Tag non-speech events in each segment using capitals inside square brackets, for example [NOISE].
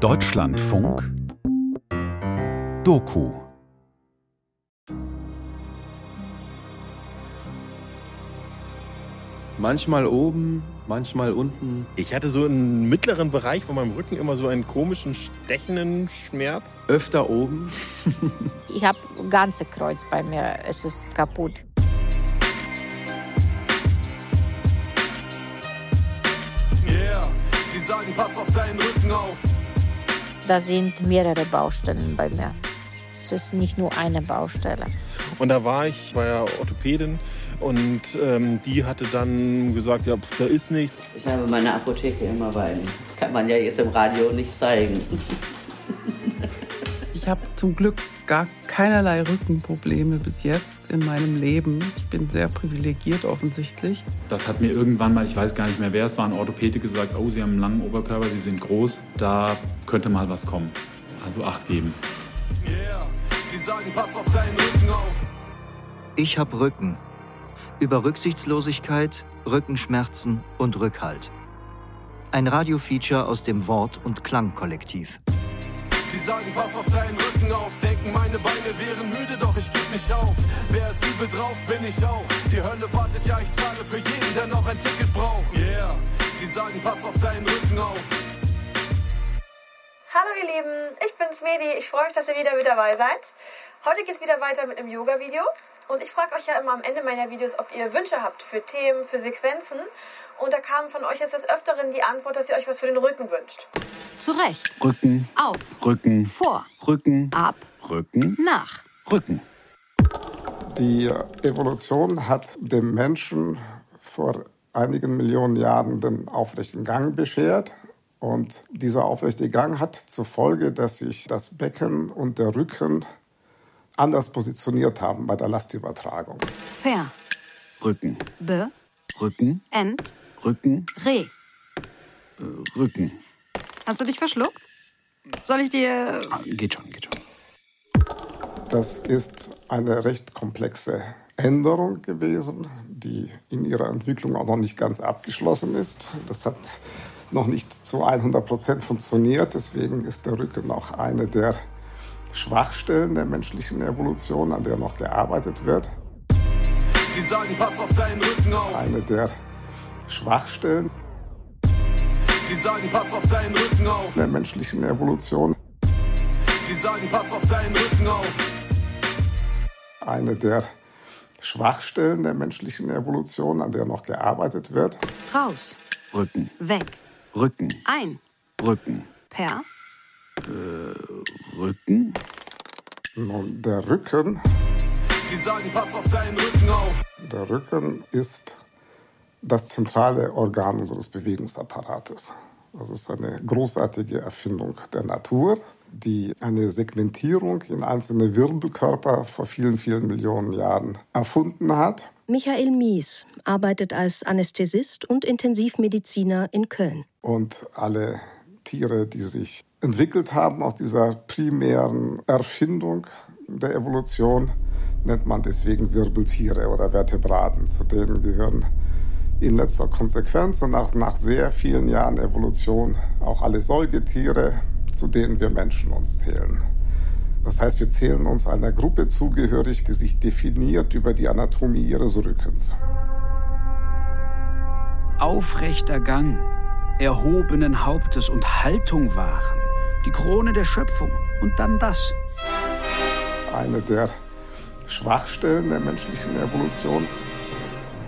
Deutschlandfunk Doku Manchmal oben, manchmal unten. Ich hatte so einen mittleren Bereich von meinem Rücken immer so einen komischen, stechenden Schmerz. Öfter oben. ich habe ganze Kreuz bei mir. Es ist kaputt. Yeah, sie sagen, pass auf deinen Rücken auf. Da sind mehrere Baustellen bei mir. Es ist nicht nur eine Baustelle. Und da war ich bei der Orthopädin und ähm, die hatte dann gesagt, ja, da ist nichts. Ich habe meine Apotheke immer bei mir. Kann man ja jetzt im Radio nicht zeigen. Ich habe zum Glück gar keinerlei Rückenprobleme bis jetzt in meinem Leben. Ich bin sehr privilegiert offensichtlich. Das hat mir irgendwann mal, ich weiß gar nicht mehr wer es war, ein Orthopäde gesagt, oh, Sie haben einen langen Oberkörper, Sie sind groß, da könnte mal was kommen. Also Acht geben. Yeah, sie sagen, pass auf deinen Rücken auf. Ich hab Rücken. Über Rücksichtslosigkeit, Rückenschmerzen und Rückhalt. Ein Radiofeature aus dem Wort- und Klangkollektiv. Sie sagen, pass auf deinen Rücken auf. Denken, meine Beine wären müde, doch ich geb nicht auf. Wer ist übel drauf, bin ich auch. Die Hölle wartet, ja, ich zahle für jeden, der noch ein Ticket braucht. Yeah, sie sagen, pass auf deinen Rücken auf. Hallo ihr Lieben, ich bin's Medi. Ich freue mich, dass ihr wieder mit dabei seid. Heute geht's wieder weiter mit einem Yoga-Video. Und ich frage euch ja immer am Ende meiner Videos, ob ihr Wünsche habt für Themen, für Sequenzen. Und da kam von euch jetzt des Öfteren die Antwort, dass ihr euch was für den Rücken wünscht. Zurecht. Rücken, Auf. Rücken, Vor. Rücken, Ab. Rücken, Nach. Rücken. Die Evolution hat dem Menschen vor einigen Millionen Jahren den aufrechten Gang beschert. Und dieser aufrechte Gang hat zur Folge, dass sich das Becken und der Rücken anders positioniert haben bei der Lastübertragung. Fair. Rücken, Be. Rücken, Ent. Rücken, Re. Rücken. Hast du dich verschluckt? Soll ich dir. Ah, geht schon, geht schon. Das ist eine recht komplexe Änderung gewesen, die in ihrer Entwicklung auch noch nicht ganz abgeschlossen ist. Das hat noch nicht zu 100 Prozent funktioniert. Deswegen ist der Rücken auch eine der Schwachstellen der menschlichen Evolution, an der noch gearbeitet wird. Sie sagen, pass auf deinen Rücken auf. Eine der Schwachstellen Sie sagen, pass auf deinen Rücken auf. der menschlichen Evolution. Sie sagen, pass auf deinen Rücken auf. Eine der Schwachstellen der menschlichen Evolution, an der noch gearbeitet wird. Raus. Rücken, Weg. Rücken, Ein. Rücken, Per. Rücken, Nun, der Rücken, Sie sagen, pass auf deinen Rücken auf. der Rücken ist das zentrale Organ unseres Bewegungsapparates. Das ist eine großartige Erfindung der Natur, die eine Segmentierung in einzelne Wirbelkörper vor vielen, vielen Millionen Jahren erfunden hat. Michael Mies arbeitet als Anästhesist und Intensivmediziner in Köln. Und alle Tiere, die sich entwickelt haben aus dieser primären Erfindung der Evolution, nennt man deswegen Wirbeltiere oder Vertebraten. Zu denen gehören in letzter Konsequenz und nach, nach sehr vielen Jahren Evolution auch alle Säugetiere, zu denen wir Menschen uns zählen. Das heißt, wir zählen uns einer Gruppe zugehörig, die sich definiert über die Anatomie ihres Rückens. Aufrechter Gang, erhobenen Hauptes und Haltung wahren. Die Krone der Schöpfung. Und dann das. Eine der Schwachstellen der menschlichen Evolution.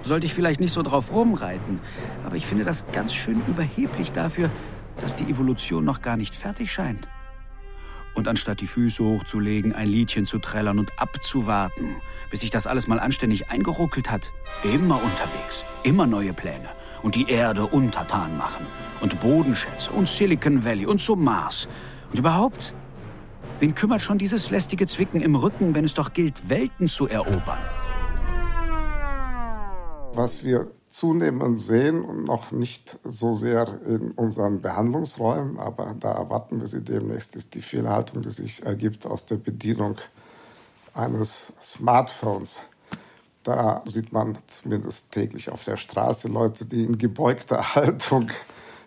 Sollte ich vielleicht nicht so drauf rumreiten, aber ich finde das ganz schön überheblich dafür, dass die Evolution noch gar nicht fertig scheint. Und anstatt die Füße hochzulegen, ein Liedchen zu trällern und abzuwarten, bis sich das alles mal anständig eingeruckelt hat, immer unterwegs, immer neue Pläne und die Erde untertan machen und Bodenschätze und Silicon Valley und zum Mars. Und überhaupt, wen kümmert schon dieses lästige Zwicken im Rücken, wenn es doch gilt, Welten zu erobern? Was wir zunehmend sehen und noch nicht so sehr in unseren Behandlungsräumen, aber da erwarten wir sie demnächst, ist die Fehlhaltung, die sich ergibt aus der Bedienung eines Smartphones. Da sieht man zumindest täglich auf der Straße Leute, die in gebeugter [LAUGHS] Haltung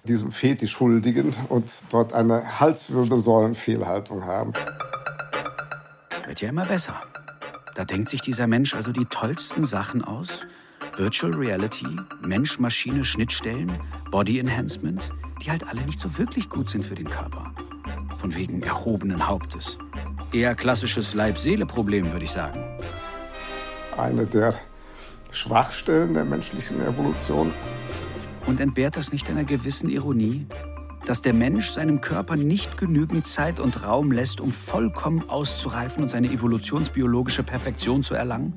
diesem Fetisch huldigen und dort eine Halswirbelsäulenfehlhaltung haben. Wird ja immer besser. Da denkt sich dieser Mensch also die tollsten Sachen aus. Virtual Reality, Mensch-Maschine-Schnittstellen, Body Enhancement, die halt alle nicht so wirklich gut sind für den Körper. Von wegen erhobenen Hauptes. Eher klassisches Leib-Seele-Problem, würde ich sagen. Eine der Schwachstellen der menschlichen Evolution. Und entbehrt das nicht einer gewissen Ironie? Dass der Mensch seinem Körper nicht genügend Zeit und Raum lässt, um vollkommen auszureifen und seine evolutionsbiologische Perfektion zu erlangen?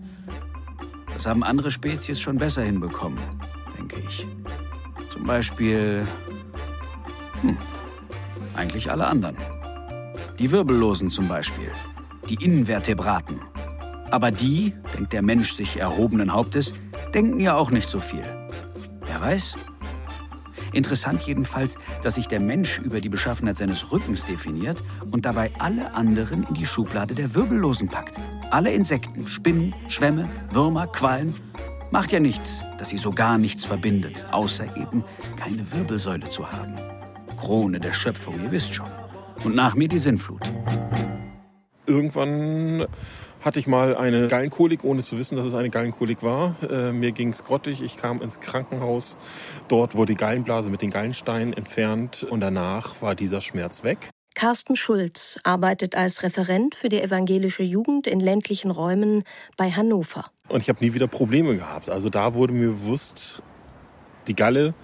Das haben andere Spezies schon besser hinbekommen, denke ich. Zum Beispiel. Hm, eigentlich alle anderen. Die Wirbellosen zum Beispiel. Die Invertebraten. Aber die, denkt der Mensch sich erhobenen Hauptes, denken ja auch nicht so viel. Wer weiß? Interessant jedenfalls, dass sich der Mensch über die Beschaffenheit seines Rückens definiert und dabei alle anderen in die Schublade der Wirbellosen packt. Alle Insekten, Spinnen, Schwämme, Würmer, Quallen. Macht ja nichts, dass sie so gar nichts verbindet, außer eben keine Wirbelsäule zu haben. Krone der Schöpfung, ihr wisst schon. Und nach mir die Sinnflut. Irgendwann hatte ich mal eine Gallenkolik, ohne zu wissen, dass es eine Gallenkolik war. Äh, mir ging es grottig, ich kam ins Krankenhaus. Dort wurde die Gallenblase mit den Gallensteinen entfernt und danach war dieser Schmerz weg. Carsten Schulz arbeitet als Referent für die evangelische Jugend in ländlichen Räumen bei Hannover. Und ich habe nie wieder Probleme gehabt. Also da wurde mir bewusst, die Galle,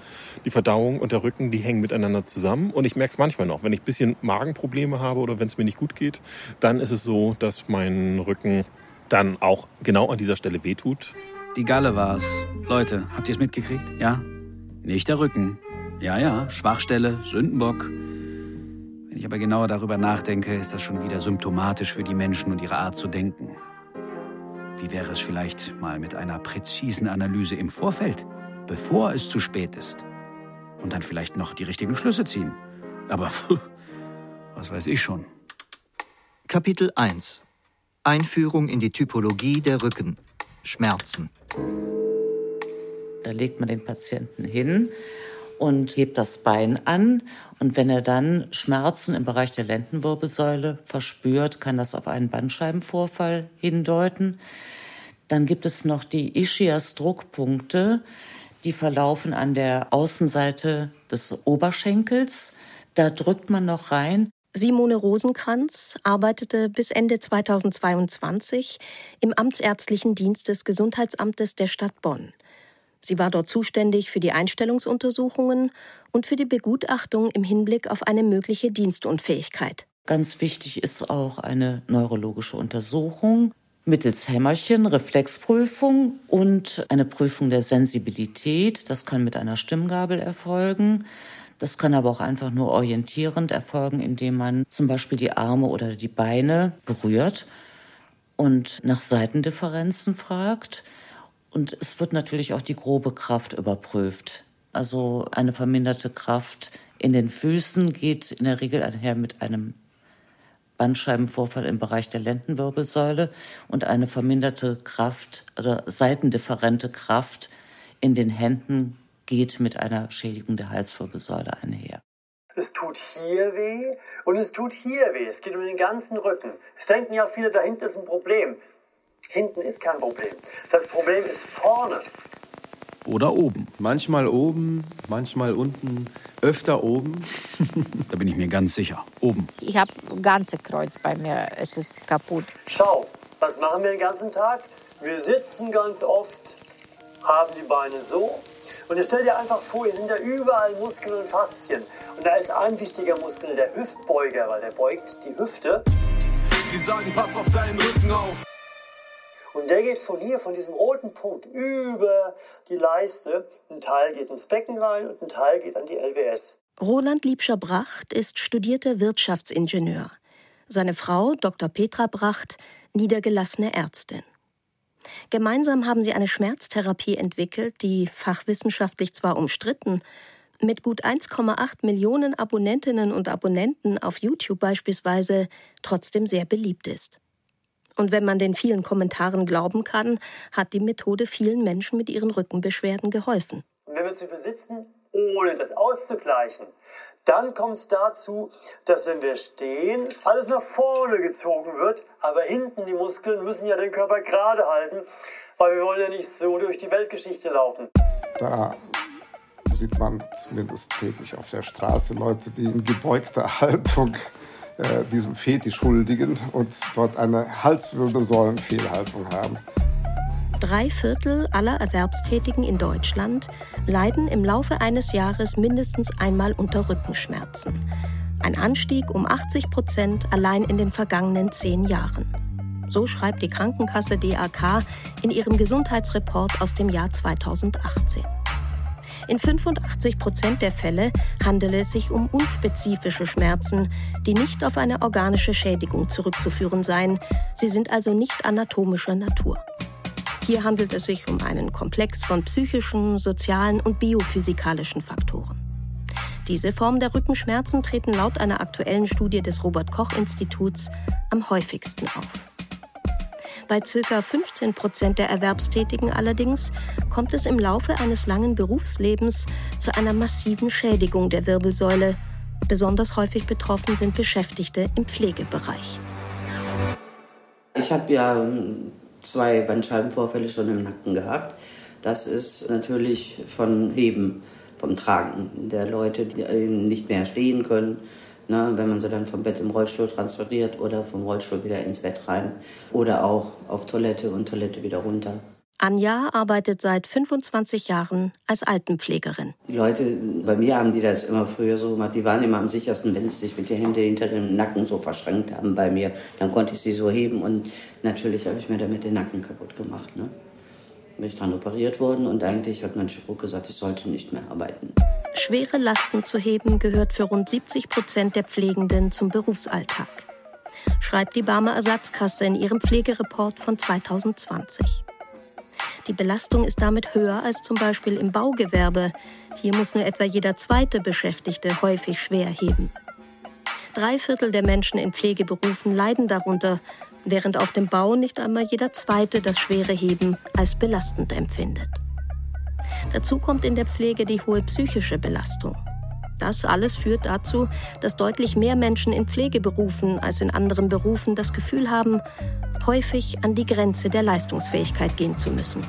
die Verdauung und der Rücken, die hängen miteinander zusammen. Und ich merke es manchmal noch, wenn ich ein bisschen Magenprobleme habe oder wenn es mir nicht gut geht, dann ist es so, dass mein Rücken dann auch genau an dieser Stelle wehtut. Die Galle war's. Leute, habt ihr es mitgekriegt? Ja? Nicht der Rücken. Ja, ja, Schwachstelle, Sündenbock. Wenn ich aber genauer darüber nachdenke, ist das schon wieder symptomatisch für die Menschen und ihre Art zu denken. Wie wäre es vielleicht mal mit einer präzisen Analyse im Vorfeld, bevor es zu spät ist? Und dann vielleicht noch die richtigen Schlüsse ziehen. Aber was weiß ich schon. Kapitel 1 Einführung in die Typologie der Rücken. Schmerzen. Da legt man den Patienten hin und hebt das Bein an. Und wenn er dann Schmerzen im Bereich der Lendenwirbelsäule verspürt, kann das auf einen Bandscheibenvorfall hindeuten. Dann gibt es noch die Ischias-Druckpunkte, die verlaufen an der Außenseite des Oberschenkels. Da drückt man noch rein. Simone Rosenkranz arbeitete bis Ende 2022 im amtsärztlichen Dienst des Gesundheitsamtes der Stadt Bonn. Sie war dort zuständig für die Einstellungsuntersuchungen und für die Begutachtung im Hinblick auf eine mögliche Dienstunfähigkeit. Ganz wichtig ist auch eine neurologische Untersuchung mittels Hämmerchen, Reflexprüfung und eine Prüfung der Sensibilität. Das kann mit einer Stimmgabel erfolgen. Das kann aber auch einfach nur orientierend erfolgen, indem man zum Beispiel die Arme oder die Beine berührt und nach Seitendifferenzen fragt. Und es wird natürlich auch die grobe Kraft überprüft. Also eine verminderte Kraft in den Füßen geht in der Regel einher mit einem Bandscheibenvorfall im Bereich der Lendenwirbelsäule und eine verminderte Kraft oder seitendifferente Kraft in den Händen geht mit einer Schädigung der Halswirbelsäule einher. Es tut hier weh und es tut hier weh. Es geht um den ganzen Rücken. Es denken ja viele, da hinten ist ein Problem. Hinten ist kein Problem. Das Problem ist vorne. Oder oben. Manchmal oben, manchmal unten, öfter oben. [LAUGHS] da bin ich mir ganz sicher. Oben. Ich habe ganze Kreuz bei mir. Es ist kaputt. Schau, was machen wir den ganzen Tag? Wir sitzen ganz oft, haben die Beine so. Und jetzt stell dir einfach vor, hier sind ja überall Muskeln und Faszien. Und da ist ein wichtiger Muskel der Hüftbeuger, weil der beugt die Hüfte. Sie sagen, pass auf deinen Rücken auf. Und der geht von hier, von diesem roten Punkt, über die Leiste. Ein Teil geht ins Becken rein und ein Teil geht an die LWS. Roland Liebscher-Bracht ist studierter Wirtschaftsingenieur. Seine Frau, Dr. Petra Bracht, niedergelassene Ärztin. Gemeinsam haben sie eine Schmerztherapie entwickelt, die fachwissenschaftlich zwar umstritten, mit gut 1,8 Millionen Abonnentinnen und Abonnenten auf YouTube beispielsweise trotzdem sehr beliebt ist. Und wenn man den vielen Kommentaren glauben kann, hat die Methode vielen Menschen mit ihren Rückenbeschwerden geholfen. Und wenn wir zu viel sitzen, ohne das auszugleichen, dann kommt es dazu, dass wenn wir stehen, alles nach vorne gezogen wird, aber hinten die Muskeln müssen ja den Körper gerade halten, weil wir wollen ja nicht so durch die Weltgeschichte laufen. Da sieht man zumindest täglich auf der Straße Leute, die in gebeugter Haltung äh, diesem Fetisch huldigen und dort eine Halswirbelsäulenfehlhaltung haben. Drei Viertel aller Erwerbstätigen in Deutschland leiden im Laufe eines Jahres mindestens einmal unter Rückenschmerzen. Ein Anstieg um 80 Prozent allein in den vergangenen zehn Jahren. So schreibt die Krankenkasse DAK in ihrem Gesundheitsreport aus dem Jahr 2018. In 85 Prozent der Fälle handele es sich um unspezifische Schmerzen, die nicht auf eine organische Schädigung zurückzuführen seien. Sie sind also nicht anatomischer Natur. Hier handelt es sich um einen Komplex von psychischen, sozialen und biophysikalischen Faktoren. Diese Formen der Rückenschmerzen treten laut einer aktuellen Studie des Robert Koch Instituts am häufigsten auf. Bei ca. 15 Prozent der Erwerbstätigen allerdings kommt es im Laufe eines langen Berufslebens zu einer massiven Schädigung der Wirbelsäule. Besonders häufig betroffen sind Beschäftigte im Pflegebereich. Ich habe ja zwei Bandscheibenvorfälle schon im Nacken gehabt. Das ist natürlich von Heben, vom Tragen der Leute, die nicht mehr stehen können. Ne, wenn man sie dann vom Bett im Rollstuhl transferiert oder vom Rollstuhl wieder ins Bett rein oder auch auf Toilette und Toilette wieder runter. Anja arbeitet seit 25 Jahren als Altenpflegerin. Die Leute, bei mir haben die das immer früher so gemacht, die waren immer am sichersten, wenn sie sich mit den Händen hinter dem Nacken so verschränkt haben bei mir. Dann konnte ich sie so heben und natürlich habe ich mir damit den Nacken kaputt gemacht. Ne? Bin ich dann operiert worden und eigentlich hat mein Chirurg gesagt, ich sollte nicht mehr arbeiten. Schwere Lasten zu heben gehört für rund 70 Prozent der Pflegenden zum Berufsalltag, schreibt die Barmer Ersatzkasse in ihrem Pflegereport von 2020. Die Belastung ist damit höher als zum Beispiel im Baugewerbe. Hier muss nur etwa jeder zweite Beschäftigte häufig schwer heben. Drei Viertel der Menschen in Pflegeberufen leiden darunter, während auf dem Bau nicht einmal jeder zweite das schwere Heben als belastend empfindet. Dazu kommt in der Pflege die hohe psychische Belastung. Das alles führt dazu, dass deutlich mehr Menschen in Pflegeberufen als in anderen Berufen das Gefühl haben, häufig an die Grenze der Leistungsfähigkeit gehen zu müssen.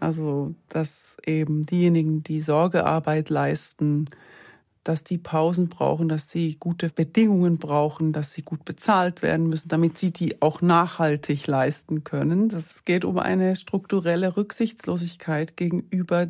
Also, dass eben diejenigen, die Sorgearbeit leisten, dass die Pausen brauchen, dass sie gute Bedingungen brauchen, dass sie gut bezahlt werden müssen, damit sie die auch nachhaltig leisten können. Es geht um eine strukturelle Rücksichtslosigkeit gegenüber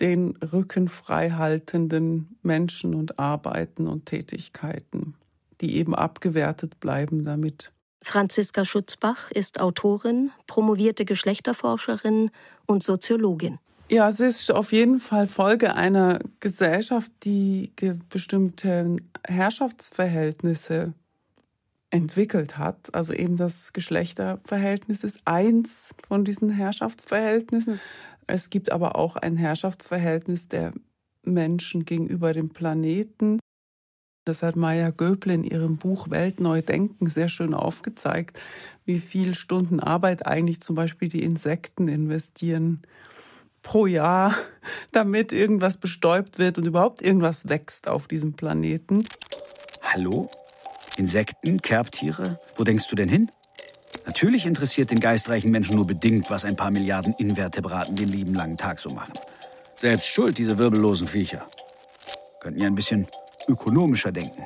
den rückenfrei haltenden Menschen und Arbeiten und Tätigkeiten, die eben abgewertet bleiben damit. Franziska Schutzbach ist Autorin, promovierte Geschlechterforscherin und Soziologin. Ja, es ist auf jeden Fall Folge einer Gesellschaft, die bestimmte Herrschaftsverhältnisse entwickelt hat. Also eben das Geschlechterverhältnis ist eins von diesen Herrschaftsverhältnissen. Es gibt aber auch ein Herrschaftsverhältnis der Menschen gegenüber dem Planeten. Das hat Maya Göble in ihrem Buch Welt neu denken sehr schön aufgezeigt, wie viel Stunden Arbeit eigentlich zum Beispiel die Insekten investieren pro Jahr, [LAUGHS] damit irgendwas bestäubt wird und überhaupt irgendwas wächst auf diesem Planeten. Hallo? Insekten, Kerbtiere? Wo denkst du denn hin? Natürlich interessiert den geistreichen Menschen nur bedingt, was ein paar Milliarden Invertebraten den lieben langen Tag so machen. Selbst schuld, diese wirbellosen Viecher. Könnten ja ein bisschen ökonomischer denken.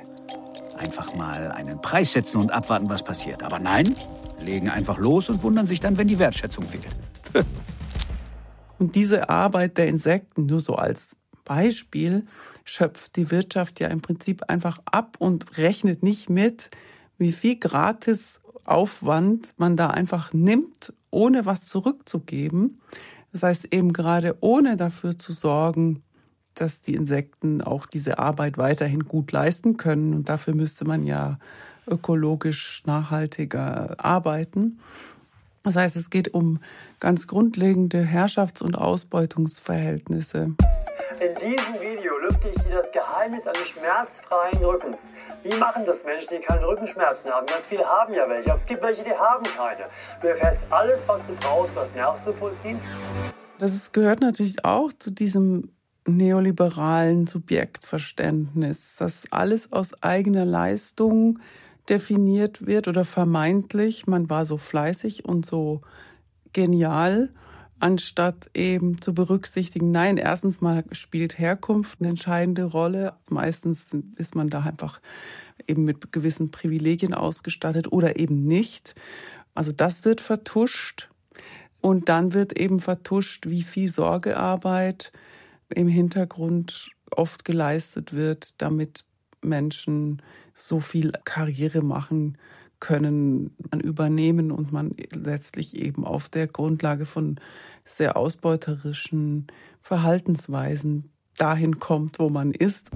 Einfach mal einen Preis setzen und abwarten, was passiert. Aber nein, legen einfach los und wundern sich dann, wenn die Wertschätzung fehlt. [LAUGHS] und diese Arbeit der Insekten, nur so als Beispiel, schöpft die Wirtschaft ja im Prinzip einfach ab und rechnet nicht mit, wie viel gratis Aufwand man da einfach nimmt, ohne was zurückzugeben. Das heißt eben gerade ohne dafür zu sorgen, dass die Insekten auch diese Arbeit weiterhin gut leisten können. Und dafür müsste man ja ökologisch nachhaltiger arbeiten. Das heißt, es geht um ganz grundlegende Herrschafts- und Ausbeutungsverhältnisse. In diesem Video lüfte ich dir das Geheimnis eines schmerzfreien Rückens. Wie machen das Menschen, die keine Rückenschmerzen haben? Ganz viele haben ja welche, aber es gibt welche, die haben keine. Du erfährst alles, was du brauchst, um das nachzuvollziehen. Das gehört natürlich auch zu diesem neoliberalen Subjektverständnis, dass alles aus eigener Leistung definiert wird oder vermeintlich, man war so fleißig und so genial, anstatt eben zu berücksichtigen, nein, erstens mal spielt Herkunft eine entscheidende Rolle. Meistens ist man da einfach eben mit gewissen Privilegien ausgestattet oder eben nicht. Also das wird vertuscht. Und dann wird eben vertuscht, wie viel Sorgearbeit im Hintergrund oft geleistet wird, damit Menschen so viel Karriere machen können, man übernehmen und man letztlich eben auf der Grundlage von sehr ausbeuterischen Verhaltensweisen dahin kommt, wo man ist.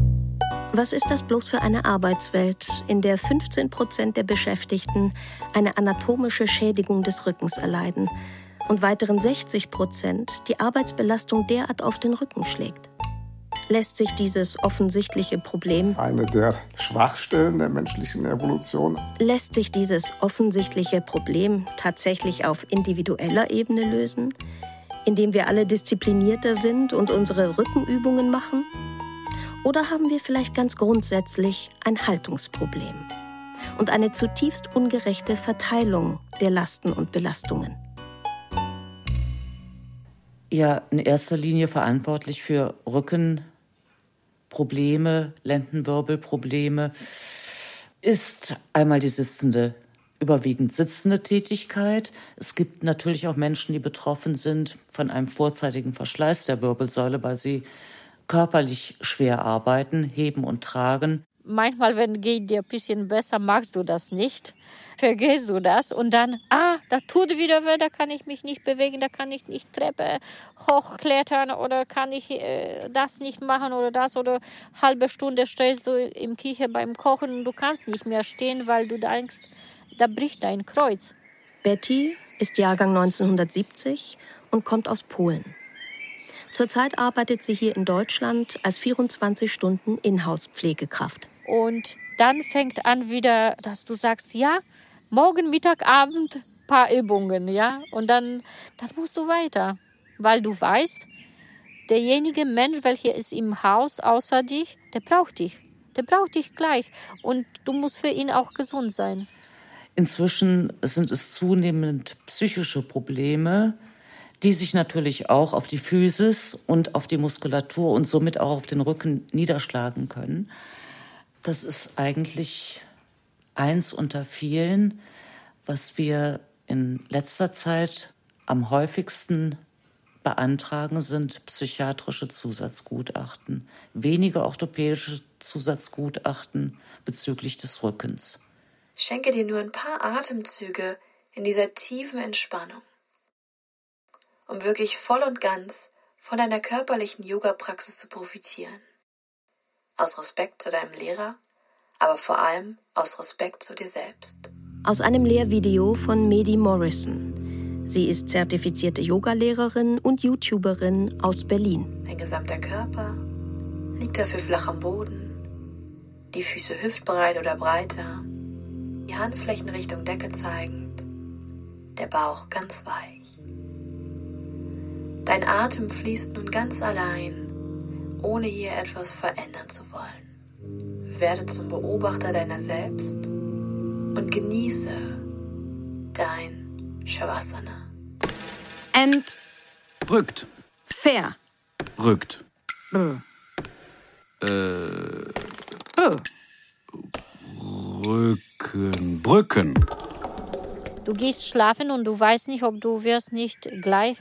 Was ist das bloß für eine Arbeitswelt, in der 15 Prozent der Beschäftigten eine anatomische Schädigung des Rückens erleiden und weiteren 60 Prozent die Arbeitsbelastung derart auf den Rücken schlägt? Lässt sich dieses offensichtliche Problem eine der Schwachstellen der menschlichen Evolution lässt sich dieses offensichtliche Problem tatsächlich auf individueller Ebene lösen, indem wir alle disziplinierter sind und unsere Rückenübungen machen? Oder haben wir vielleicht ganz grundsätzlich ein Haltungsproblem und eine zutiefst ungerechte Verteilung der Lasten und Belastungen? Ja, in erster Linie verantwortlich für Rückenprobleme, Lendenwirbelprobleme ist einmal die sitzende überwiegend sitzende Tätigkeit. Es gibt natürlich auch Menschen, die betroffen sind von einem vorzeitigen Verschleiß der Wirbelsäule, weil sie körperlich schwer arbeiten, heben und tragen. Manchmal, wenn geht dir ein bisschen besser, magst du das nicht, vergisst du das und dann, ah, da tut wieder weh, da kann ich mich nicht bewegen, da kann ich nicht Treppe hochklettern oder kann ich äh, das nicht machen oder das oder halbe Stunde stehst du im Küche beim Kochen und du kannst nicht mehr stehen, weil du denkst, da bricht dein Kreuz. Betty ist Jahrgang 1970 und kommt aus Polen. Zurzeit arbeitet sie hier in Deutschland als 24 Stunden Inhouse-Pflegekraft. Und dann fängt an wieder, dass du sagst, ja, morgen, Mittag, Abend, paar Übungen, ja. Und dann, dann musst du weiter, weil du weißt, derjenige Mensch, welcher ist im Haus außer dich, der braucht dich. Der braucht dich gleich. Und du musst für ihn auch gesund sein. Inzwischen sind es zunehmend psychische Probleme, die sich natürlich auch auf die Physis und auf die Muskulatur und somit auch auf den Rücken niederschlagen können. Das ist eigentlich eins unter vielen, was wir in letzter Zeit am häufigsten beantragen, sind psychiatrische Zusatzgutachten, weniger orthopädische Zusatzgutachten bezüglich des Rückens. Schenke dir nur ein paar Atemzüge in dieser tiefen Entspannung um wirklich voll und ganz von deiner körperlichen Yoga-Praxis zu profitieren. Aus Respekt zu deinem Lehrer, aber vor allem aus Respekt zu dir selbst. Aus einem Lehrvideo von Medi Morrison. Sie ist zertifizierte Yogalehrerin und YouTuberin aus Berlin. Dein gesamter Körper liegt dafür flach am Boden, die Füße hüftbreit oder breiter, die Handflächen Richtung Decke zeigend, der Bauch ganz weich. Dein Atem fließt nun ganz allein, ohne hier etwas verändern zu wollen. Werde zum Beobachter deiner selbst und genieße dein Shavasana. Ent. Rückt. Fair. Rückt. Äh. Äh. Rücken. Brücken. Du gehst schlafen und du weißt nicht, ob du wirst nicht gleich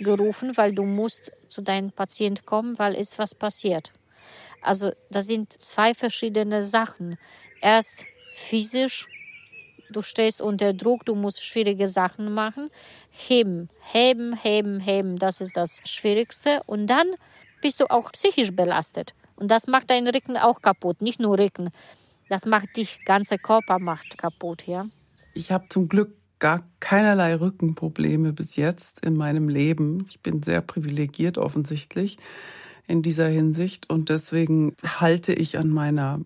gerufen, weil du musst zu deinem Patient kommen, weil ist was passiert. Also das sind zwei verschiedene Sachen. Erst physisch, du stehst unter Druck, du musst schwierige Sachen machen. Heben, heben, heben, heben, das ist das Schwierigste. Und dann bist du auch psychisch belastet. Und das macht deinen Rücken auch kaputt. Nicht nur Rücken, das macht dich, ganze Körper macht kaputt, ja. Ich habe zum Glück gar keinerlei Rückenprobleme bis jetzt in meinem Leben. Ich bin sehr privilegiert offensichtlich in dieser Hinsicht und deswegen halte ich an meiner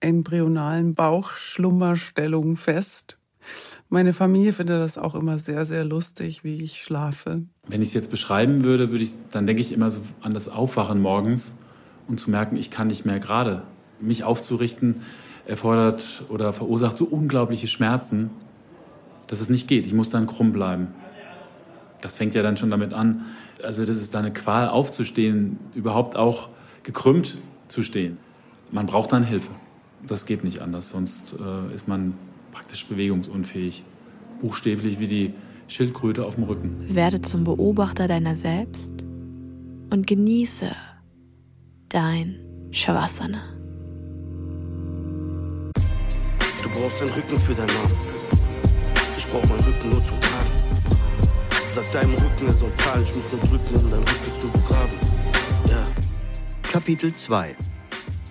embryonalen Bauchschlummerstellung fest. Meine Familie findet das auch immer sehr, sehr lustig, wie ich schlafe. Wenn ich es jetzt beschreiben würde, würde ich, dann denke ich immer so an das Aufwachen morgens und zu merken, ich kann nicht mehr gerade. Mich aufzurichten erfordert oder verursacht so unglaubliche Schmerzen, dass es nicht geht. Ich muss dann krumm bleiben. Das fängt ja dann schon damit an. Also das ist da eine Qual aufzustehen, überhaupt auch gekrümmt zu stehen. Man braucht dann Hilfe. Das geht nicht anders, sonst äh, ist man praktisch bewegungsunfähig. Buchstäblich wie die Schildkröte auf dem Rücken. Werde zum Beobachter deiner selbst und genieße dein Shavasana. Du brauchst einen Rücken für deinen Mann. Ich brauch meinen Rücken nur zum Tragen. Sag deinem Rücken, er soll zahlen, ich muss nur drücken, um deinen Rücken zu begraben. Ja. Kapitel 2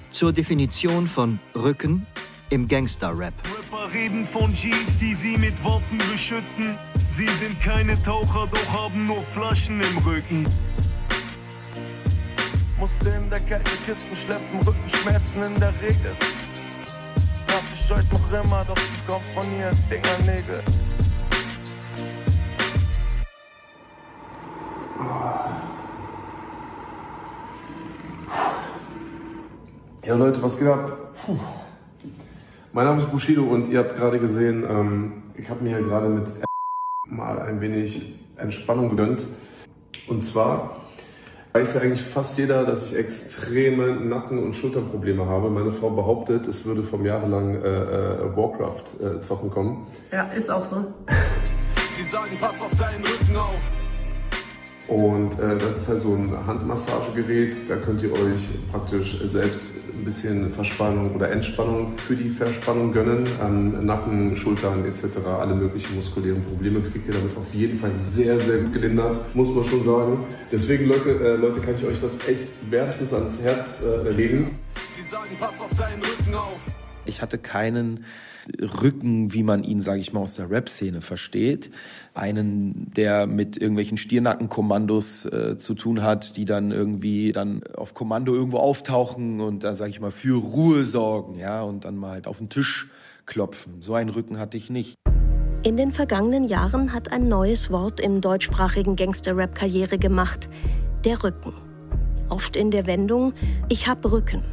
Zur Definition von Rücken im Gangster-Rap. Rapper reden von Gs, die sie mit Waffen beschützen. Sie sind keine Taucher, doch haben nur Flaschen im Rücken. Musste in der Kälte Kisten schleppen, Rückenschmerzen in der Regel. Hab ich heute noch immer, doch die kommt von ihr, Dingernägel. Ja Leute, was geht ab? Puh. Mein Name ist Bushido und ihr habt gerade gesehen, ähm, ich habe mir gerade mit mal ein wenig Entspannung gegönnt. Und zwar weiß ja eigentlich fast jeder, dass ich extreme Nacken- und Schulterprobleme habe. Meine Frau behauptet, es würde vom jahrelang äh, äh, Warcraft äh, zocken kommen. Ja, ist auch so. Sie sagen, pass auf deinen Rücken auf. Und äh, das ist halt so ein Handmassagegerät. Da könnt ihr euch praktisch selbst ein bisschen Verspannung oder Entspannung für die Verspannung gönnen. An Nacken, Schultern etc. Alle möglichen muskulären Probleme kriegt ihr damit auf jeden Fall sehr, sehr gut gelindert, muss man schon sagen. Deswegen, Leute, äh, Leute kann ich euch das echt wärmstens ans Herz äh, legen. Sie sagen, pass auf deinen Rücken auf. Ich hatte keinen Rücken, wie man ihn, sage ich mal, aus der Rap-Szene versteht. Einen, der mit irgendwelchen Stiernackenkommandos äh, zu tun hat, die dann irgendwie dann auf Kommando irgendwo auftauchen und dann, sage ich mal, für Ruhe sorgen, ja, und dann mal halt auf den Tisch klopfen. So einen Rücken hatte ich nicht. In den vergangenen Jahren hat ein neues Wort im deutschsprachigen Gangster-Rap Karriere gemacht: der Rücken. Oft in der Wendung Ich hab Rücken.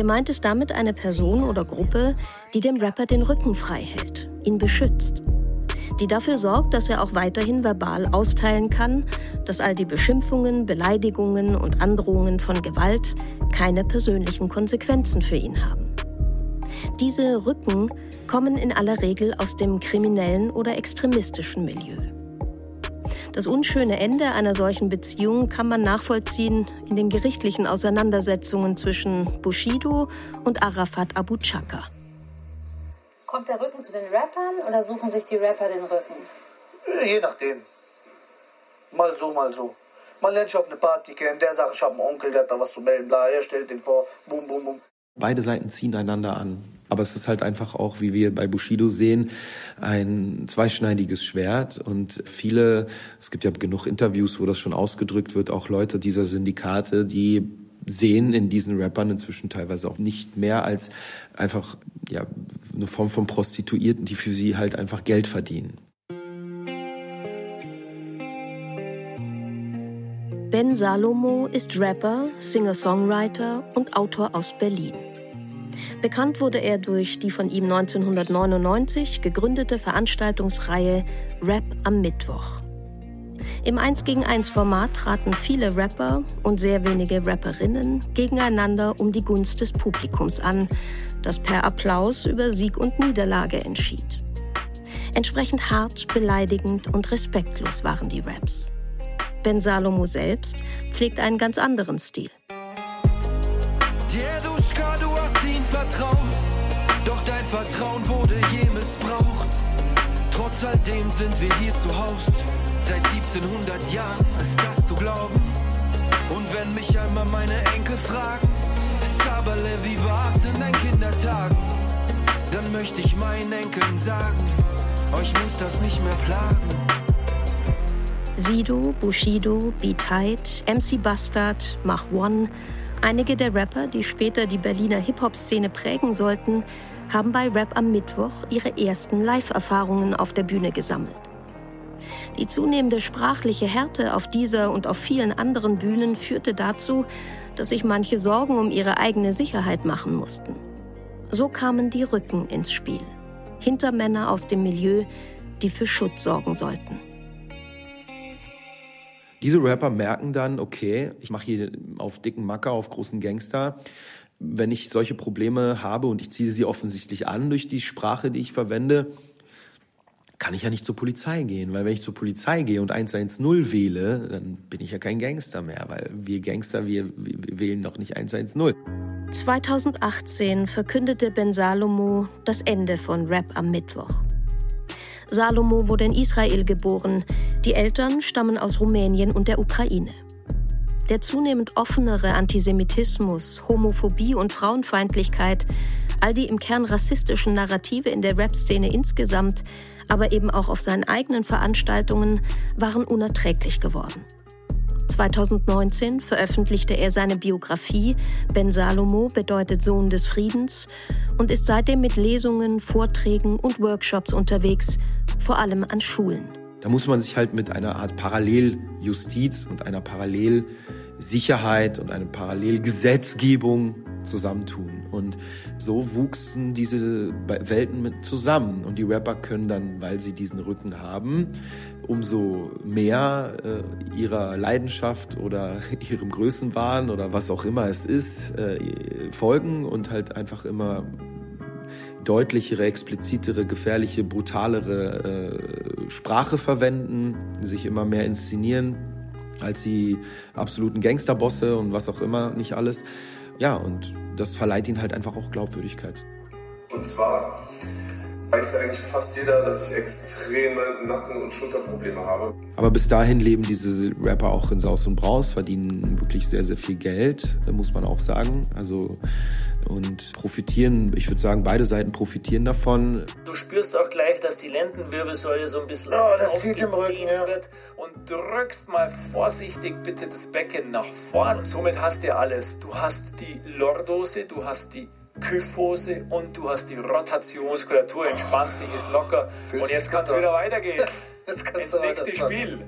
Gemeint ist damit eine Person oder Gruppe, die dem Rapper den Rücken frei hält, ihn beschützt. Die dafür sorgt, dass er auch weiterhin verbal austeilen kann, dass all die Beschimpfungen, Beleidigungen und Androhungen von Gewalt keine persönlichen Konsequenzen für ihn haben. Diese Rücken kommen in aller Regel aus dem kriminellen oder extremistischen Milieu. Das unschöne Ende einer solchen Beziehung kann man nachvollziehen in den gerichtlichen Auseinandersetzungen zwischen Bushido und Arafat Abu Chaka. Kommt der Rücken zu den Rappern oder suchen sich die Rapper den Rücken? Je nachdem. Mal so, mal so. Man lernt sich auf eine Party kennen, der sagt, ich habe einen Onkel, der hat da was zu melden, bla, er stellt den vor, bum, bum, bum. Beide Seiten ziehen einander an. Aber es ist halt einfach auch, wie wir bei Bushido sehen, ein zweischneidiges Schwert. Und viele, es gibt ja genug Interviews, wo das schon ausgedrückt wird, auch Leute dieser Syndikate, die sehen in diesen Rappern inzwischen teilweise auch nicht mehr als einfach ja, eine Form von Prostituierten, die für sie halt einfach Geld verdienen. Ben Salomo ist Rapper, Singer-Songwriter und Autor aus Berlin. Bekannt wurde er durch die von ihm 1999 gegründete Veranstaltungsreihe Rap am Mittwoch. Im 1 gegen 1 Format traten viele Rapper und sehr wenige Rapperinnen gegeneinander um die Gunst des Publikums an, das per Applaus über Sieg und Niederlage entschied. Entsprechend hart, beleidigend und respektlos waren die Raps. Ben Salomo selbst pflegt einen ganz anderen Stil. Vertraut, doch dein Vertrauen wurde je missbraucht. Trotz alledem sind wir hier zu Haus. Seit 1700 Jahren ist das zu glauben. Und wenn mich einmal meine Enkel fragen, Sabale, wie war's in deinen Kindertagen? Dann möchte ich meinen Enkeln sagen, euch muss das nicht mehr plagen. Sido, Bushido, B-Tight, MC Bastard, Mach One, einige der Rapper, die später die Berliner Hip-Hop-Szene prägen sollten, haben bei Rap am Mittwoch ihre ersten Live-Erfahrungen auf der Bühne gesammelt. Die zunehmende sprachliche Härte auf dieser und auf vielen anderen Bühnen führte dazu, dass sich manche Sorgen um ihre eigene Sicherheit machen mussten. So kamen die Rücken ins Spiel. Hintermänner aus dem Milieu, die für Schutz sorgen sollten. Diese Rapper merken dann, okay, ich mache hier auf dicken Macker, auf großen Gangster. Wenn ich solche Probleme habe und ich ziehe sie offensichtlich an durch die Sprache, die ich verwende, kann ich ja nicht zur Polizei gehen, weil wenn ich zur Polizei gehe und 110 wähle, dann bin ich ja kein Gangster mehr, weil wir Gangster, wir, wir wählen doch nicht 110. 2018 verkündete Ben Salomo das Ende von Rap am Mittwoch. Salomo wurde in Israel geboren. Die Eltern stammen aus Rumänien und der Ukraine. Der zunehmend offenere Antisemitismus, Homophobie und Frauenfeindlichkeit, all die im Kern rassistischen Narrative in der Rap-Szene insgesamt, aber eben auch auf seinen eigenen Veranstaltungen, waren unerträglich geworden. 2019 veröffentlichte er seine Biografie Ben Salomo bedeutet Sohn des Friedens und ist seitdem mit Lesungen, Vorträgen und Workshops unterwegs, vor allem an Schulen. Da muss man sich halt mit einer Art Paralleljustiz und einer Parallelsicherheit und einer Parallelgesetzgebung zusammentun. Und so wuchsen diese Welten mit zusammen. Und die Rapper können dann, weil sie diesen Rücken haben, umso mehr äh, ihrer Leidenschaft oder [LAUGHS] ihrem Größenwahn oder was auch immer es ist, äh, folgen und halt einfach immer deutlichere, explizitere, gefährliche, brutalere äh, Sprache verwenden, sich immer mehr inszenieren als die absoluten Gangsterbosse und was auch immer, nicht alles. Ja, und das verleiht ihnen halt einfach auch Glaubwürdigkeit. Und zwar weiß ja eigentlich fast jeder, dass ich extreme Nacken- und Schulterprobleme habe. Aber bis dahin leben diese Rapper auch in Saus und Braus, verdienen wirklich sehr, sehr viel Geld, muss man auch sagen. Also und profitieren, ich würde sagen, beide Seiten profitieren davon. Du spürst auch gleich, dass die Lendenwirbelsäule so ein bisschen oh, das im Rücken, ja. wird und drückst mal vorsichtig bitte das Becken nach vorn. Und somit hast du alles. Du hast die Lordose, du hast die Kyphose und du hast die Rotationsmuskulatur, entspannt sich, ist locker. Fühlst und jetzt kann es wieder weitergehen. [LAUGHS] jetzt kannst Ins nächste Spiel.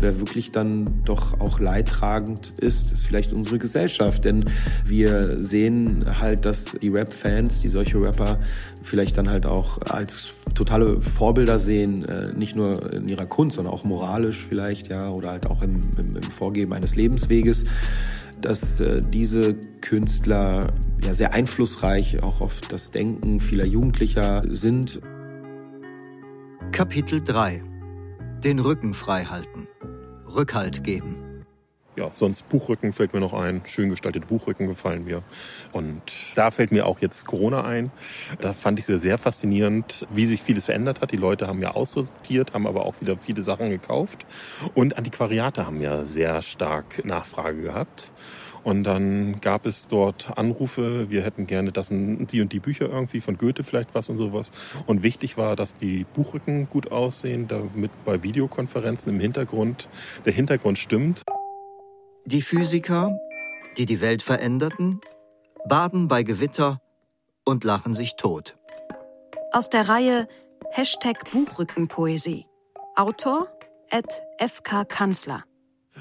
Wer wirklich dann doch auch leidtragend ist, ist vielleicht unsere Gesellschaft. Denn wir sehen halt, dass die Rap-Fans, die solche Rapper vielleicht dann halt auch als totale Vorbilder sehen, äh, nicht nur in ihrer Kunst, sondern auch moralisch vielleicht, ja, oder halt auch im, im, im Vorgeben eines Lebensweges dass äh, diese Künstler ja sehr einflussreich auch auf das Denken vieler Jugendlicher sind. Kapitel 3 Den Rücken frei halten. Rückhalt geben. Ja, sonst Buchrücken fällt mir noch ein. Schön gestaltete Buchrücken gefallen mir. Und da fällt mir auch jetzt Corona ein. Da fand ich es sehr faszinierend, wie sich vieles verändert hat. Die Leute haben ja aussortiert, haben aber auch wieder viele Sachen gekauft. Und Antiquariate haben ja sehr stark Nachfrage gehabt. Und dann gab es dort Anrufe, wir hätten gerne das und die und die Bücher irgendwie von Goethe vielleicht was und sowas. Und wichtig war, dass die Buchrücken gut aussehen, damit bei Videokonferenzen im Hintergrund der Hintergrund stimmt. Die Physiker, die die Welt veränderten, baden bei Gewitter und lachen sich tot. Aus der Reihe Hashtag Buchrückenpoesie. Autor at FK Kanzler.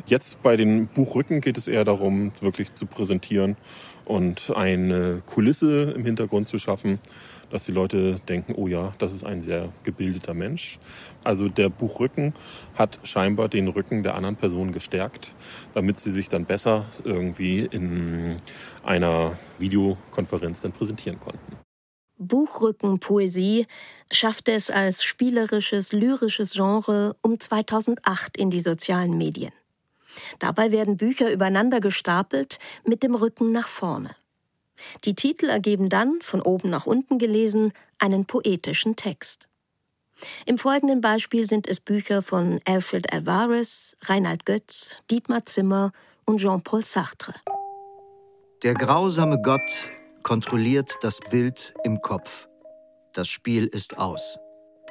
Jetzt bei den Buchrücken geht es eher darum, wirklich zu präsentieren und eine Kulisse im Hintergrund zu schaffen, dass die Leute denken, oh ja, das ist ein sehr gebildeter Mensch. Also der Buchrücken hat scheinbar den Rücken der anderen Person gestärkt, damit sie sich dann besser irgendwie in einer Videokonferenz dann präsentieren konnten. Buchrückenpoesie schaffte es als spielerisches, lyrisches Genre um 2008 in die sozialen Medien. Dabei werden Bücher übereinander gestapelt mit dem Rücken nach vorne. Die Titel ergeben dann, von oben nach unten gelesen, einen poetischen Text. Im folgenden Beispiel sind es Bücher von Alfred Alvarez, Reinhard Götz, Dietmar Zimmer und Jean-Paul Sartre. Der grausame Gott kontrolliert das Bild im Kopf. Das Spiel ist aus.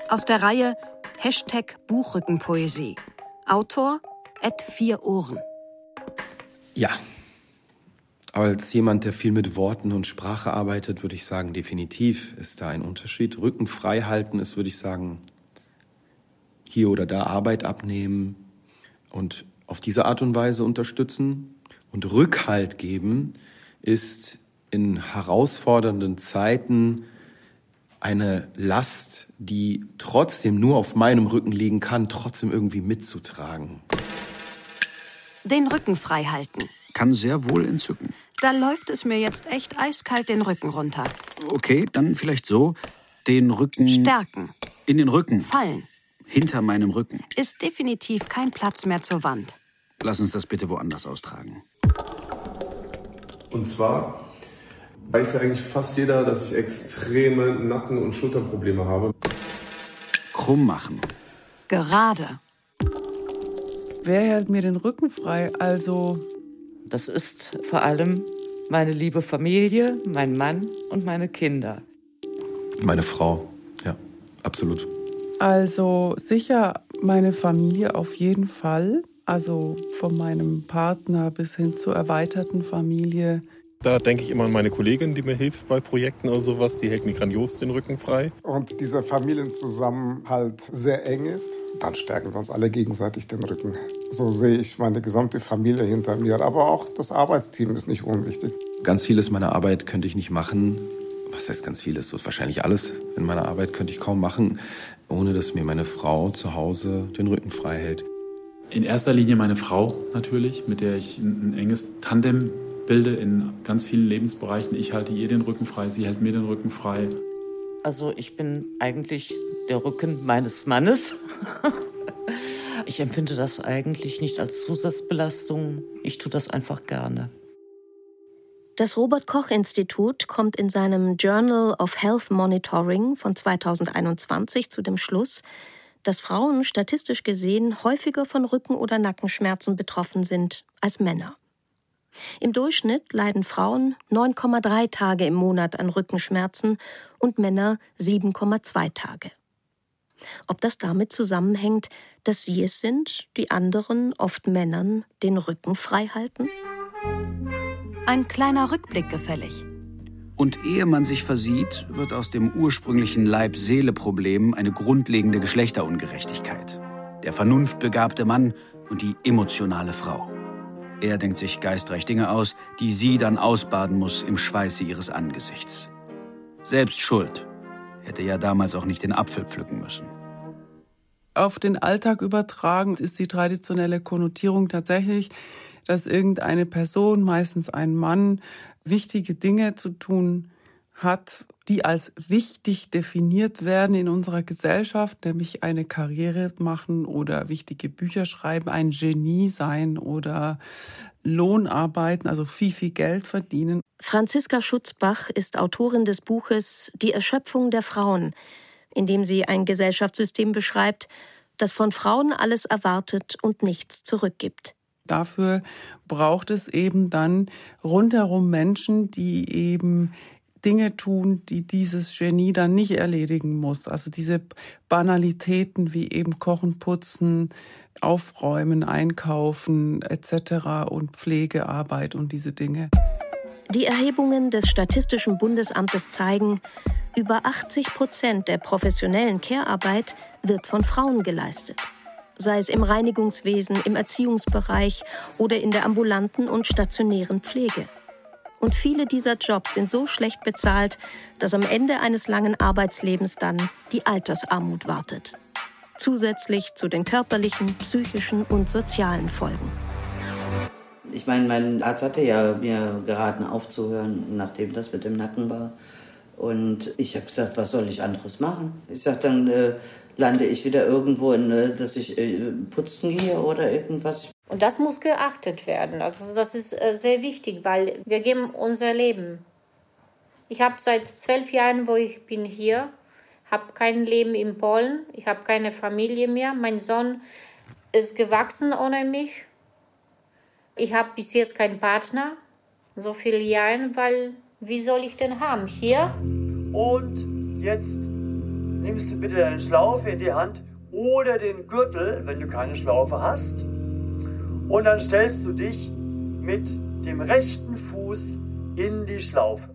Aus der Reihe Hashtag Buchrückenpoesie. Autor Ed Vier Ohren. Ja, als jemand, der viel mit Worten und Sprache arbeitet, würde ich sagen, definitiv ist da ein Unterschied. Rücken frei halten ist, würde ich sagen, hier oder da Arbeit abnehmen und auf diese Art und Weise unterstützen. Und Rückhalt geben ist in herausfordernden Zeiten eine Last, die trotzdem nur auf meinem Rücken liegen kann, trotzdem irgendwie mitzutragen. Den Rücken frei halten. Kann sehr wohl entzücken. Da läuft es mir jetzt echt eiskalt den Rücken runter. Okay, dann vielleicht so. Den Rücken. Stärken. In den Rücken. Fallen. Hinter meinem Rücken. Ist definitiv kein Platz mehr zur Wand. Lass uns das bitte woanders austragen. Und zwar weiß ja eigentlich fast jeder, dass ich extreme Nacken- und Schulterprobleme habe. Krumm machen. Gerade. Wer hält mir den Rücken frei? Also. Das ist vor allem meine liebe Familie, mein Mann und meine Kinder. Meine Frau, ja, absolut. Also sicher meine Familie auf jeden Fall. Also von meinem Partner bis hin zur erweiterten Familie. Da denke ich immer an meine Kollegin, die mir hilft bei Projekten oder sowas. Die hält mir grandios den Rücken frei. Und dieser Familienzusammenhalt sehr eng ist, dann stärken wir uns alle gegenseitig den Rücken. So sehe ich meine gesamte Familie hinter mir. Aber auch das Arbeitsteam ist nicht unwichtig. Ganz vieles meiner Arbeit könnte ich nicht machen. Was heißt ganz vieles? So wahrscheinlich alles in meiner Arbeit könnte ich kaum machen, ohne dass mir meine Frau zu Hause den Rücken frei hält. In erster Linie meine Frau natürlich, mit der ich ein, ein enges Tandem bilde in ganz vielen Lebensbereichen. Ich halte ihr den Rücken frei, sie hält mir den Rücken frei. Also ich bin eigentlich der Rücken meines Mannes. [LAUGHS] ich empfinde das eigentlich nicht als Zusatzbelastung. Ich tue das einfach gerne. Das Robert Koch Institut kommt in seinem Journal of Health Monitoring von 2021 zu dem Schluss, dass Frauen statistisch gesehen häufiger von Rücken- oder Nackenschmerzen betroffen sind als Männer. Im Durchschnitt leiden Frauen 9,3 Tage im Monat an Rückenschmerzen und Männer 7,2 Tage. Ob das damit zusammenhängt, dass sie es sind, die anderen, oft Männern, den Rücken frei halten? Ein kleiner Rückblick gefällig. Und ehe man sich versieht, wird aus dem ursprünglichen Leib-Seele-Problem eine grundlegende Geschlechterungerechtigkeit. Der vernunftbegabte Mann und die emotionale Frau. Er denkt sich geistreich Dinge aus, die sie dann ausbaden muss im Schweiße ihres Angesichts. Selbst schuld. Hätte ja damals auch nicht den Apfel pflücken müssen. Auf den Alltag übertragen ist die traditionelle Konnotierung tatsächlich, dass irgendeine Person, meistens ein Mann, wichtige Dinge zu tun hat, die als wichtig definiert werden in unserer Gesellschaft, nämlich eine Karriere machen oder wichtige Bücher schreiben, ein Genie sein oder Lohn arbeiten, also viel, viel Geld verdienen. Franziska Schutzbach ist Autorin des Buches Die Erschöpfung der Frauen, in dem sie ein Gesellschaftssystem beschreibt, das von Frauen alles erwartet und nichts zurückgibt. Dafür braucht es eben dann rundherum Menschen, die eben Dinge tun, die dieses Genie dann nicht erledigen muss. Also diese Banalitäten wie eben Kochen, Putzen, Aufräumen, Einkaufen etc. und Pflegearbeit und diese Dinge. Die Erhebungen des Statistischen Bundesamtes zeigen, über 80 Prozent der professionellen Care-Arbeit wird von Frauen geleistet. Sei es im Reinigungswesen, im Erziehungsbereich oder in der ambulanten und stationären Pflege. Und viele dieser Jobs sind so schlecht bezahlt, dass am Ende eines langen Arbeitslebens dann die Altersarmut wartet. Zusätzlich zu den körperlichen, psychischen und sozialen Folgen. Ich meine, mein Arzt hatte ja mir geraten, aufzuhören, nachdem das mit dem Nacken war. Und ich habe gesagt, was soll ich anderes machen? Ich sage, dann äh, lande ich wieder irgendwo, in, äh, dass ich äh, putzen gehe oder irgendwas. Und das muss geachtet werden. Also das ist äh, sehr wichtig, weil wir geben unser Leben. Ich habe seit zwölf Jahren, wo ich bin hier, habe kein Leben in Polen. Ich habe keine Familie mehr. Mein Sohn ist gewachsen ohne mich. Ich habe bis jetzt keinen Partner, so viele Jahre, weil wie soll ich denn haben? Hier? Und jetzt nimmst du bitte deine Schlaufe in die Hand oder den Gürtel, wenn du keine Schlaufe hast. Und dann stellst du dich mit dem rechten Fuß in die Schlaufe.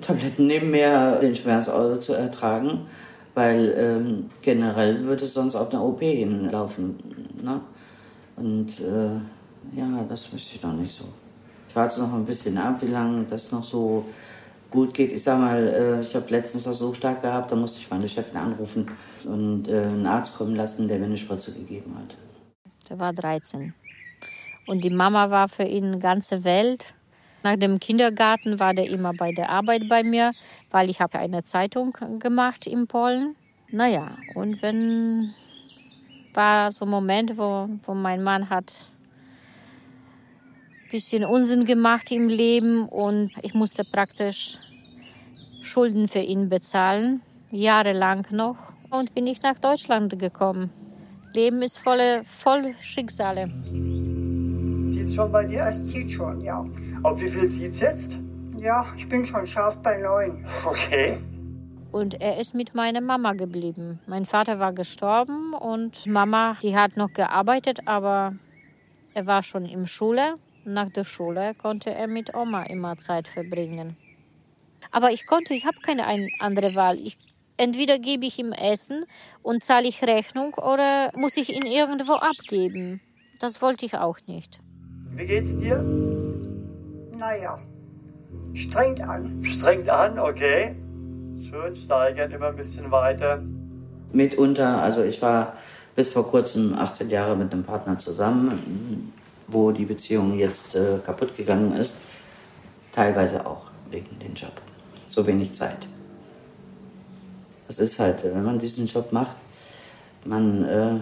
Tabletten nehmen mehr den Schmerz zu ertragen, weil ähm, generell würde es sonst auf eine OP hinlaufen. Ne? Und äh, ja, das möchte ich noch nicht so. Ich warte noch ein bisschen ab, wie lange das noch so gut geht. Ich sag mal, äh, ich habe letztens was so stark gehabt, da musste ich meine Chefin anrufen und äh, einen Arzt kommen lassen, der mir eine Spritze gegeben hat. Der war 13. Und die Mama war für ihn ganze Welt. Nach dem Kindergarten war der immer bei der Arbeit bei mir, weil ich habe eine Zeitung gemacht in Polen. Naja, und wenn war so ein Moment, wo, wo mein Mann hat ein bisschen Unsinn gemacht im Leben und ich musste praktisch Schulden für ihn bezahlen, jahrelang noch. Und bin ich nach Deutschland gekommen. Leben ist voll, voll Schicksale. Zieht's schon bei dir? Es zieht schon, ja. Auf wie viel zieht's jetzt? Ja, ich bin schon scharf bei neun. Okay. Und er ist mit meiner Mama geblieben. Mein Vater war gestorben und Mama, die hat noch gearbeitet, aber er war schon in Schule. Nach der Schule konnte er mit Oma immer Zeit verbringen. Aber ich konnte, ich habe keine andere Wahl. Ich, entweder gebe ich ihm Essen und zahle ich Rechnung oder muss ich ihn irgendwo abgeben. Das wollte ich auch nicht. Wie geht's dir? Naja, strengt an. Strengt an, okay. Schön steigern, immer ein bisschen weiter. Mitunter, also ich war bis vor kurzem 18 Jahre mit einem Partner zusammen, wo die Beziehung jetzt äh, kaputt gegangen ist. Teilweise auch wegen dem Job. So wenig Zeit. Das ist halt, wenn man diesen Job macht, man äh,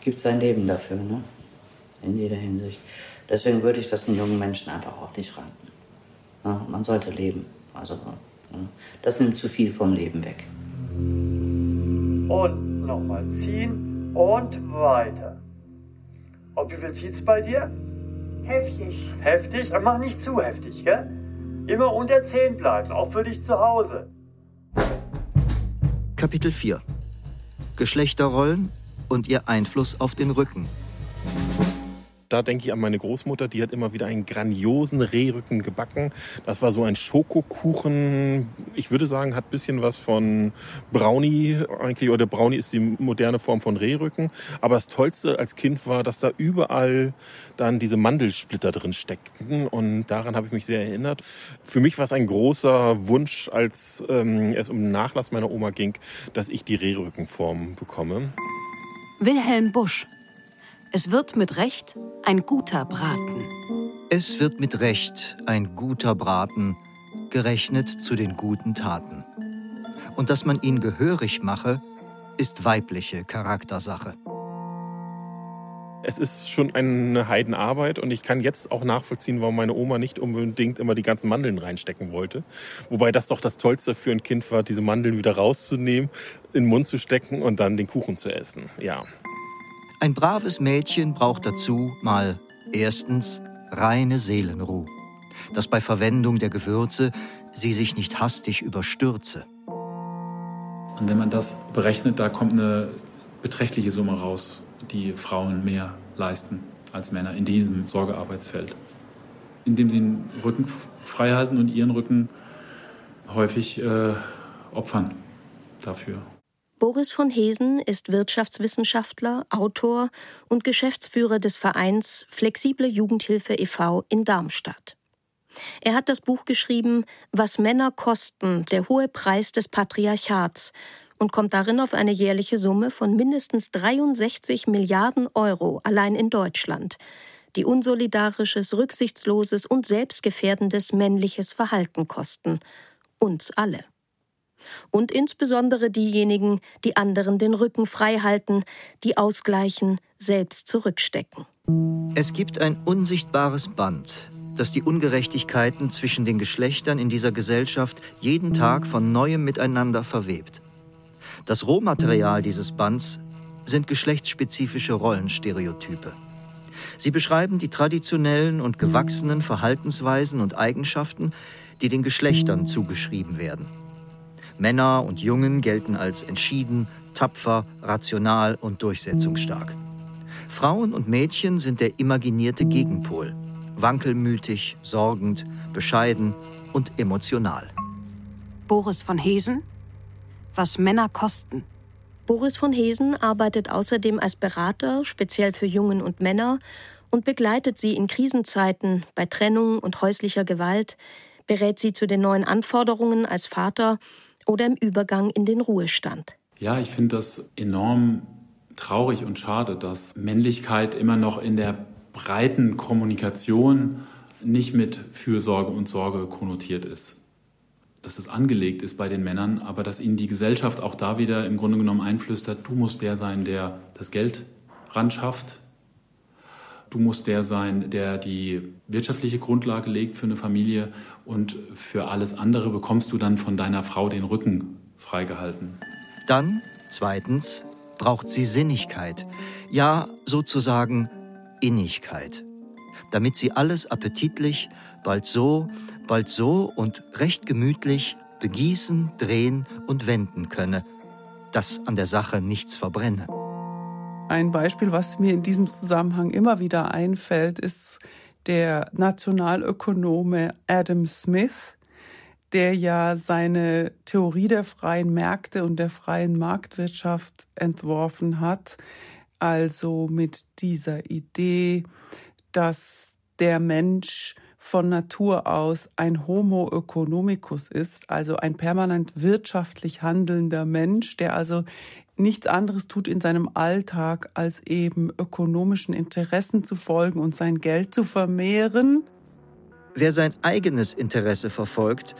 gibt sein Leben dafür, ne? in jeder Hinsicht. Deswegen würde ich das den jungen Menschen einfach auch nicht raten. Ja, man sollte leben. Also, ja, das nimmt zu viel vom Leben weg. Und nochmal ziehen und weiter. Auf wie viel zieht's bei dir? Heftig. Heftig? Aber mach nicht zu heftig, gell? Immer unter 10 bleiben, auch für dich zu Hause. Kapitel 4 Geschlechterrollen und ihr Einfluss auf den Rücken. Da denke ich an meine Großmutter, die hat immer wieder einen grandiosen Rehrücken gebacken. Das war so ein Schokokuchen. Ich würde sagen, hat ein bisschen was von Brownie eigentlich, oder Brownie ist die moderne Form von Rehrücken. Aber das Tollste als Kind war, dass da überall dann diese Mandelsplitter drin steckten. Und daran habe ich mich sehr erinnert. Für mich war es ein großer Wunsch, als ähm, es um den Nachlass meiner Oma ging, dass ich die Rehrückenform bekomme. Wilhelm Busch. Es wird mit Recht ein guter Braten. Es wird mit Recht ein guter Braten, gerechnet zu den guten Taten. Und dass man ihn gehörig mache, ist weibliche Charaktersache. Es ist schon eine Heidenarbeit und ich kann jetzt auch nachvollziehen, warum meine Oma nicht unbedingt immer die ganzen Mandeln reinstecken wollte. Wobei das doch das Tollste für ein Kind war, diese Mandeln wieder rauszunehmen, in den Mund zu stecken und dann den Kuchen zu essen. Ja. Ein braves Mädchen braucht dazu mal erstens reine Seelenruhe, dass bei Verwendung der Gewürze sie sich nicht hastig überstürze. Und wenn man das berechnet, da kommt eine beträchtliche Summe raus, die Frauen mehr leisten als Männer in diesem Sorgearbeitsfeld. Indem sie den Rücken frei halten und ihren Rücken häufig äh, opfern dafür. Boris von Hesen ist Wirtschaftswissenschaftler, Autor und Geschäftsführer des Vereins Flexible Jugendhilfe e.V. in Darmstadt. Er hat das Buch geschrieben Was Männer kosten, der hohe Preis des Patriarchats und kommt darin auf eine jährliche Summe von mindestens 63 Milliarden Euro allein in Deutschland, die unsolidarisches, rücksichtsloses und selbstgefährdendes männliches Verhalten kosten. Uns alle und insbesondere diejenigen, die anderen den Rücken frei halten, die ausgleichen, selbst zurückstecken. Es gibt ein unsichtbares Band, das die Ungerechtigkeiten zwischen den Geschlechtern in dieser Gesellschaft jeden Tag von neuem miteinander verwebt. Das Rohmaterial dieses Bands sind geschlechtsspezifische Rollenstereotype. Sie beschreiben die traditionellen und gewachsenen Verhaltensweisen und Eigenschaften, die den Geschlechtern zugeschrieben werden. Männer und Jungen gelten als entschieden, tapfer, rational und durchsetzungsstark. Frauen und Mädchen sind der imaginierte Gegenpol wankelmütig, sorgend, bescheiden und emotional. Boris von Hesen, was Männer kosten. Boris von Hesen arbeitet außerdem als Berater, speziell für Jungen und Männer, und begleitet sie in Krisenzeiten bei Trennung und häuslicher Gewalt, berät sie zu den neuen Anforderungen als Vater oder im Übergang in den Ruhestand. Ja, ich finde das enorm traurig und schade, dass Männlichkeit immer noch in der breiten Kommunikation nicht mit Fürsorge und Sorge konnotiert ist. Dass es angelegt ist bei den Männern, aber dass ihnen die Gesellschaft auch da wieder im Grunde genommen einflüstert, du musst der sein, der das Geld ran schafft. Du musst der sein, der die wirtschaftliche Grundlage legt für eine Familie und für alles andere bekommst du dann von deiner Frau den Rücken freigehalten. Dann, zweitens, braucht sie Sinnigkeit, ja sozusagen Innigkeit, damit sie alles appetitlich, bald so, bald so und recht gemütlich begießen, drehen und wenden könne, dass an der Sache nichts verbrenne. Ein Beispiel, was mir in diesem Zusammenhang immer wieder einfällt, ist der Nationalökonome Adam Smith, der ja seine Theorie der freien Märkte und der freien Marktwirtschaft entworfen hat, also mit dieser Idee, dass der Mensch von Natur aus ein Homo economicus ist, also ein permanent wirtschaftlich handelnder Mensch, der also nichts anderes tut in seinem Alltag, als eben ökonomischen Interessen zu folgen und sein Geld zu vermehren. Wer sein eigenes Interesse verfolgt,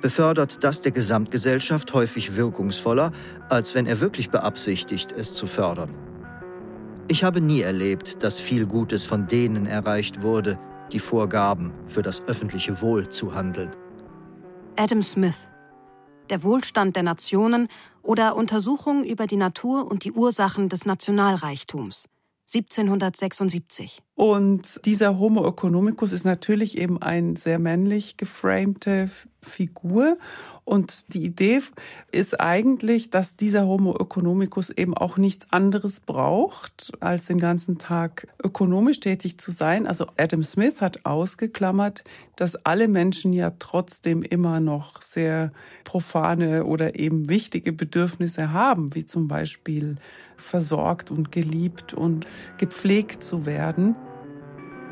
befördert das der Gesamtgesellschaft häufig wirkungsvoller, als wenn er wirklich beabsichtigt, es zu fördern. Ich habe nie erlebt, dass viel Gutes von denen erreicht wurde, die vorgaben, für das öffentliche Wohl zu handeln. Adam Smith. Der Wohlstand der Nationen oder Untersuchung über die Natur und die Ursachen des Nationalreichtums. 1776. Und dieser Homo economicus ist natürlich eben ein sehr männlich geframte Figur. Und die Idee ist eigentlich, dass dieser Homo economicus eben auch nichts anderes braucht, als den ganzen Tag ökonomisch tätig zu sein. Also Adam Smith hat ausgeklammert, dass alle Menschen ja trotzdem immer noch sehr profane oder eben wichtige Bedürfnisse haben, wie zum Beispiel versorgt und geliebt und gepflegt zu werden.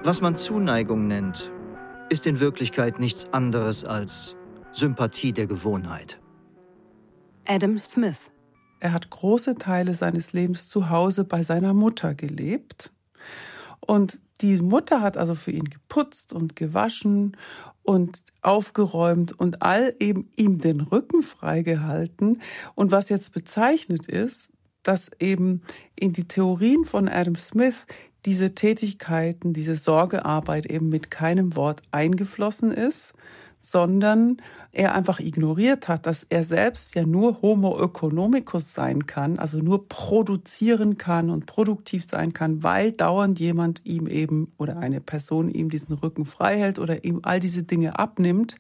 Was man Zuneigung nennt, ist in Wirklichkeit nichts anderes als Sympathie der Gewohnheit. Adam Smith. Er hat große Teile seines Lebens zu Hause bei seiner Mutter gelebt. Und die Mutter hat also für ihn geputzt und gewaschen und aufgeräumt und all eben ihm den Rücken freigehalten. Und was jetzt bezeichnet ist, dass eben in die Theorien von Adam Smith diese Tätigkeiten, diese Sorgearbeit eben mit keinem Wort eingeflossen ist, sondern er einfach ignoriert hat, dass er selbst ja nur Homo economicus sein kann, also nur produzieren kann und produktiv sein kann, weil dauernd jemand ihm eben oder eine Person ihm diesen Rücken frei hält oder ihm all diese Dinge abnimmt.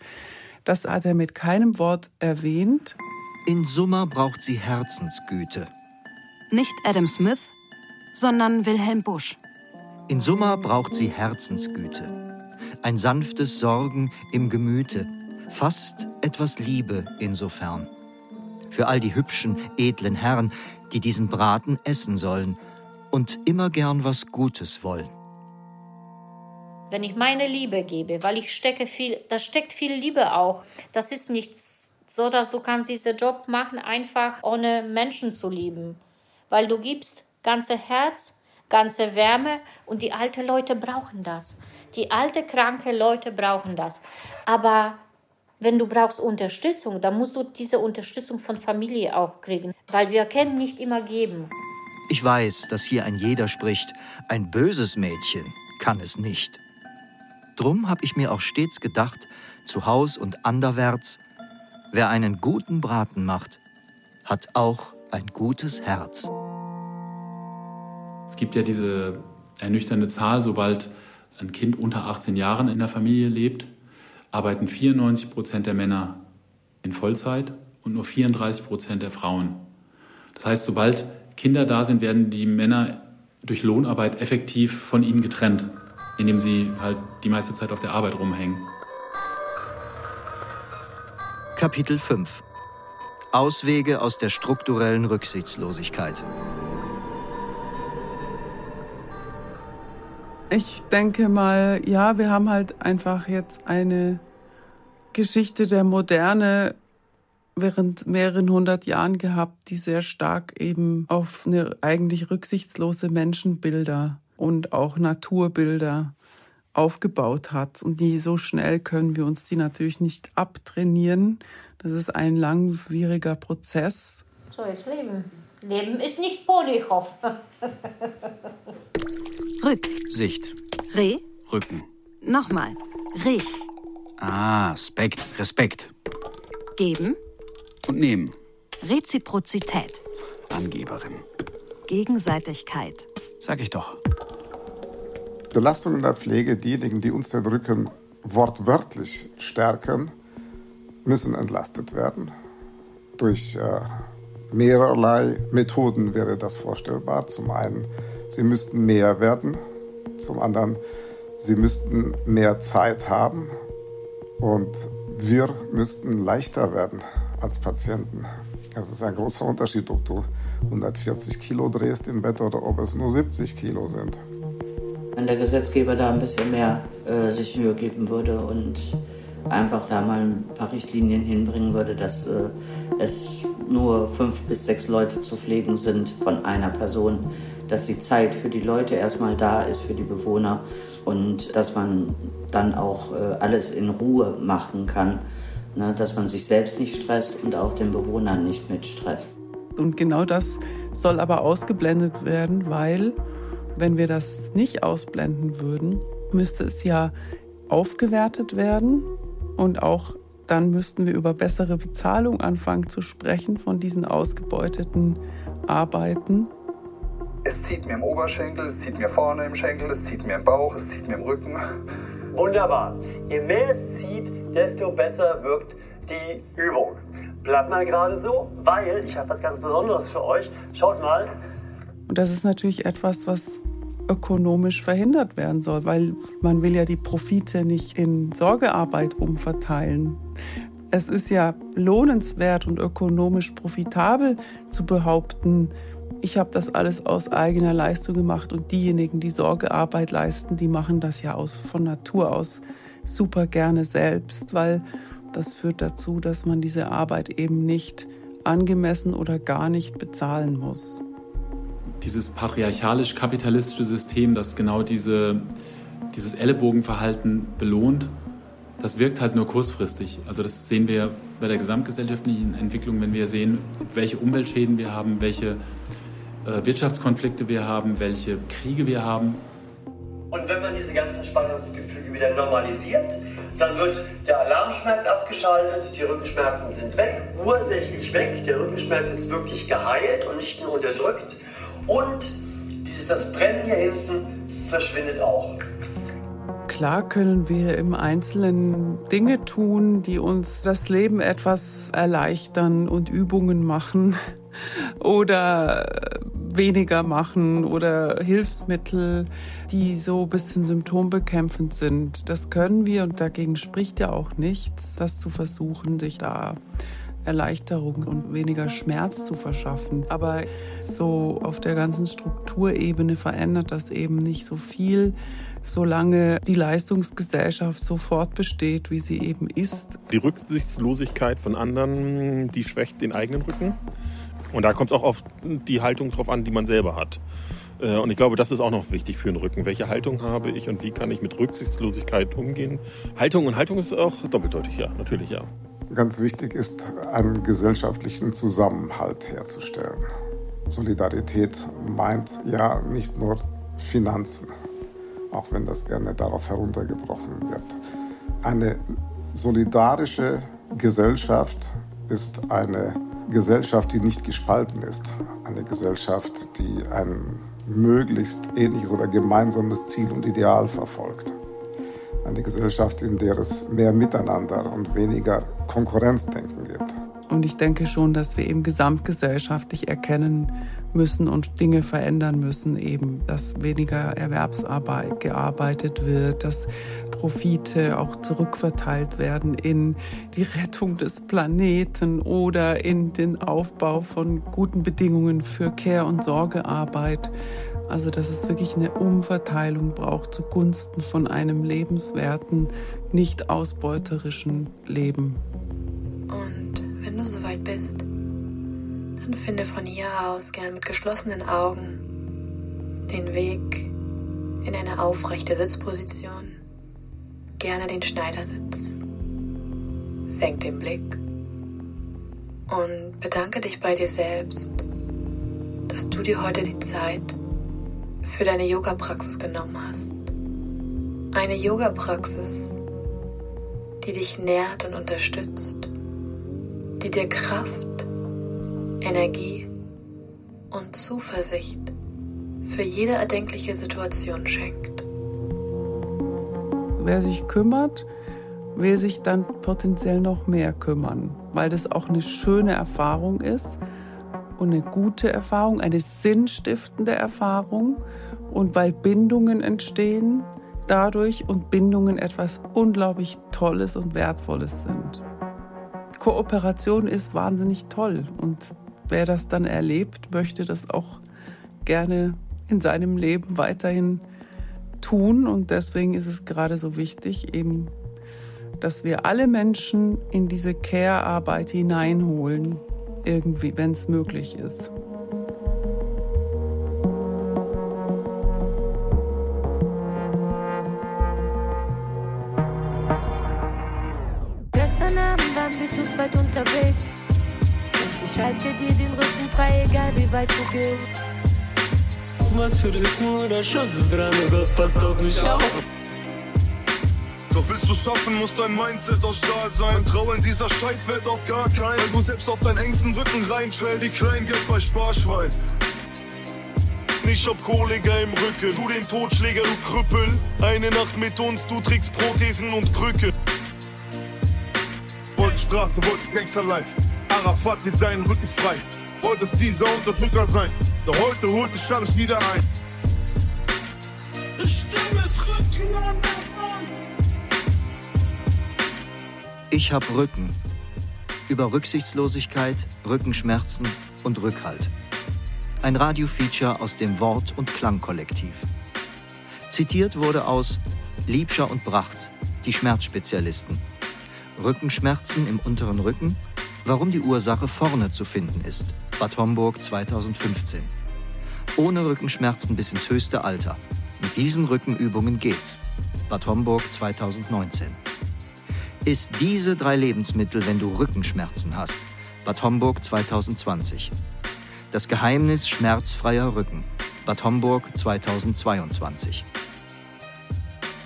Das hat er mit keinem Wort erwähnt. In Summe braucht sie Herzensgüte. Nicht Adam Smith, sondern Wilhelm Busch. In Summa braucht sie Herzensgüte, ein sanftes Sorgen im Gemüte, fast etwas Liebe insofern. Für all die hübschen, edlen Herren, die diesen Braten essen sollen und immer gern was Gutes wollen. Wenn ich meine Liebe gebe, weil ich stecke viel, da steckt viel Liebe auch. Das ist nicht so, dass du kannst diesen Job machen, einfach ohne Menschen zu lieben. Weil du gibst ganze Herz, ganze Wärme und die alten Leute brauchen das. Die alte, kranke Leute brauchen das. Aber wenn du brauchst Unterstützung, dann musst du diese Unterstützung von Familie auch kriegen, weil wir können nicht immer geben. Ich weiß, dass hier ein jeder spricht, ein böses Mädchen kann es nicht. Drum habe ich mir auch stets gedacht, zu Haus und anderwärts, wer einen guten Braten macht, hat auch ein gutes Herz. Es gibt ja diese ernüchternde Zahl, sobald ein Kind unter 18 Jahren in der Familie lebt, arbeiten 94 Prozent der Männer in Vollzeit und nur 34 Prozent der Frauen. Das heißt, sobald Kinder da sind, werden die Männer durch Lohnarbeit effektiv von ihnen getrennt. indem sie halt die meiste Zeit auf der Arbeit rumhängen. Kapitel 5 Auswege aus der strukturellen Rücksichtslosigkeit. Ich denke mal, ja, wir haben halt einfach jetzt eine Geschichte der Moderne während mehreren hundert Jahren gehabt, die sehr stark eben auf eine eigentlich rücksichtslose Menschenbilder und auch Naturbilder aufgebaut hat. Und die so schnell können wir uns die natürlich nicht abtrainieren. Das ist ein langwieriger Prozess. So ist Leben. Leben ist nicht Ponyhof. [LAUGHS] Rück. Sicht. Re. Rücken. Nochmal. Re. Ah, Spekt. Respekt. Geben. Und nehmen. Reziprozität. Angeberin. Gegenseitigkeit. Sag ich doch. Belastung in der Pflege, diejenigen, die uns den Rücken wortwörtlich stärken, müssen entlastet werden. Durch äh, mehrerlei Methoden wäre das vorstellbar. Zum einen, sie müssten mehr werden. Zum anderen, sie müssten mehr Zeit haben. Und wir müssten leichter werden als Patienten. Es ist ein großer Unterschied, ob du 140 Kilo drehst im Bett oder ob es nur 70 Kilo sind. Wenn der Gesetzgeber da ein bisschen mehr äh, sich Mühe geben würde und einfach da mal ein paar Richtlinien hinbringen würde, dass äh, es nur fünf bis sechs Leute zu pflegen sind von einer Person, dass die Zeit für die Leute erstmal da ist, für die Bewohner. Und dass man dann auch äh, alles in Ruhe machen kann, ne, dass man sich selbst nicht stresst und auch den Bewohnern nicht mit stresst. Und genau das soll aber ausgeblendet werden, weil wenn wir das nicht ausblenden würden, müsste es ja aufgewertet werden und auch dann müssten wir über bessere Bezahlung anfangen zu sprechen von diesen ausgebeuteten Arbeiten. Es zieht mir im Oberschenkel, es zieht mir vorne im Schenkel, es zieht mir im Bauch, es zieht mir im Rücken. Wunderbar. Je mehr es zieht, desto besser wirkt die Übung. Bleibt mal gerade so, weil ich habe was ganz Besonderes für euch. Schaut mal. Und das ist natürlich etwas, was ökonomisch verhindert werden soll, weil man will ja die Profite nicht in Sorgearbeit umverteilen. Es ist ja lohnenswert und ökonomisch profitabel zu behaupten, ich habe das alles aus eigener Leistung gemacht und diejenigen, die Sorgearbeit leisten, die machen das ja aus von Natur aus super gerne selbst, weil das führt dazu, dass man diese Arbeit eben nicht angemessen oder gar nicht bezahlen muss dieses patriarchalisch-kapitalistische System, das genau diese, dieses Ellenbogenverhalten belohnt, das wirkt halt nur kurzfristig. Also das sehen wir bei der gesamtgesellschaftlichen Entwicklung, wenn wir sehen, welche Umweltschäden wir haben, welche äh, Wirtschaftskonflikte wir haben, welche Kriege wir haben. Und wenn man diese ganzen Spannungsgefüge wieder normalisiert, dann wird der Alarmschmerz abgeschaltet, die Rückenschmerzen sind weg, ursächlich weg, der Rückenschmerz ist wirklich geheilt und nicht nur unterdrückt. Und dieses, das Brennen hier hinten verschwindet auch. Klar können wir im Einzelnen Dinge tun, die uns das Leben etwas erleichtern und Übungen machen [LAUGHS] oder weniger machen oder Hilfsmittel, die so ein bisschen symptombekämpfend sind. Das können wir und dagegen spricht ja auch nichts, das zu versuchen, sich da Erleichterung und weniger Schmerz zu verschaffen. Aber so auf der ganzen Strukturebene verändert das eben nicht so viel, solange die Leistungsgesellschaft so fortbesteht, wie sie eben ist. Die Rücksichtslosigkeit von anderen, die schwächt den eigenen Rücken. Und da kommt es auch auf die Haltung drauf an, die man selber hat. Äh, und ich glaube, das ist auch noch wichtig für den Rücken. Welche Haltung habe ich und wie kann ich mit Rücksichtslosigkeit umgehen? Haltung und Haltung ist auch doppeldeutig, ja, natürlich, ja. Ganz wichtig ist, einen gesellschaftlichen Zusammenhalt herzustellen. Solidarität meint ja nicht nur Finanzen, auch wenn das gerne darauf heruntergebrochen wird. Eine solidarische Gesellschaft ist eine Gesellschaft, die nicht gespalten ist. Eine Gesellschaft, die ein möglichst ähnliches oder gemeinsames Ziel und Ideal verfolgt eine Gesellschaft, in der es mehr Miteinander und weniger Konkurrenzdenken gibt. Und ich denke schon, dass wir eben gesamtgesellschaftlich erkennen müssen und Dinge verändern müssen, eben, dass weniger Erwerbsarbeit gearbeitet wird, dass Profite auch zurückverteilt werden in die Rettung des Planeten oder in den Aufbau von guten Bedingungen für Care- und Sorgearbeit. Also, dass es wirklich eine Umverteilung braucht zugunsten von einem lebenswerten, nicht ausbeuterischen Leben. Und wenn du soweit bist, dann finde von hier aus gern mit geschlossenen Augen den Weg in eine aufrechte Sitzposition, gerne den Schneidersitz. Senk den Blick und bedanke dich bei dir selbst, dass du dir heute die Zeit für deine Yoga-Praxis genommen hast. Eine Yoga-Praxis, die dich nährt und unterstützt, die dir Kraft, Energie und Zuversicht für jede erdenkliche Situation schenkt. Wer sich kümmert, will sich dann potenziell noch mehr kümmern, weil das auch eine schöne Erfahrung ist und eine gute Erfahrung, eine sinnstiftende Erfahrung. Und weil Bindungen entstehen dadurch und Bindungen etwas unglaublich Tolles und Wertvolles sind. Kooperation ist wahnsinnig toll. Und wer das dann erlebt, möchte das auch gerne in seinem Leben weiterhin tun. Und deswegen ist es gerade so wichtig, eben, dass wir alle Menschen in diese Care-Arbeit hineinholen irgendwie, wenn es möglich ist. Gestern Abend waren wir zu zweit unterwegs. Und ich halte dir den Rücken frei, egal wie weit du gehst. Was für Rücken oder Schutzbrand, oh Gott, passt auf mich auf. Doch willst du schaffen, muss dein Mindset aus Stahl sein. Trau in dieser Scheißwelt auf gar keinen, weil du selbst auf deinen engsten Rücken reinfällst. Wie Kleingeld bei Sparschwein. Nicht ob Kohlege im Rücken, du den Totschläger, du Krüppel. Eine Nacht mit uns, du trägst Prothesen und Krücken. Wolltest Straße, wolltest Gangster-Life. Arafat dir deinen Rücken frei. Wolltest dieser Unterdrücker sein. Doch heute holt dich alles wieder ein. Ich stehe mit Rücken an Ich hab Rücken. Über Rücksichtslosigkeit, Rückenschmerzen und Rückhalt. Ein Radiofeature aus dem Wort- und Klangkollektiv. Zitiert wurde aus Liebscher und Bracht, die Schmerzspezialisten. Rückenschmerzen im unteren Rücken, warum die Ursache vorne zu finden ist. Bad Homburg 2015. Ohne Rückenschmerzen bis ins höchste Alter. Mit diesen Rückenübungen geht's. Bad Homburg 2019. Isst diese drei Lebensmittel, wenn du Rückenschmerzen hast. Bad Homburg 2020. Das Geheimnis schmerzfreier Rücken. Bad Homburg 2022.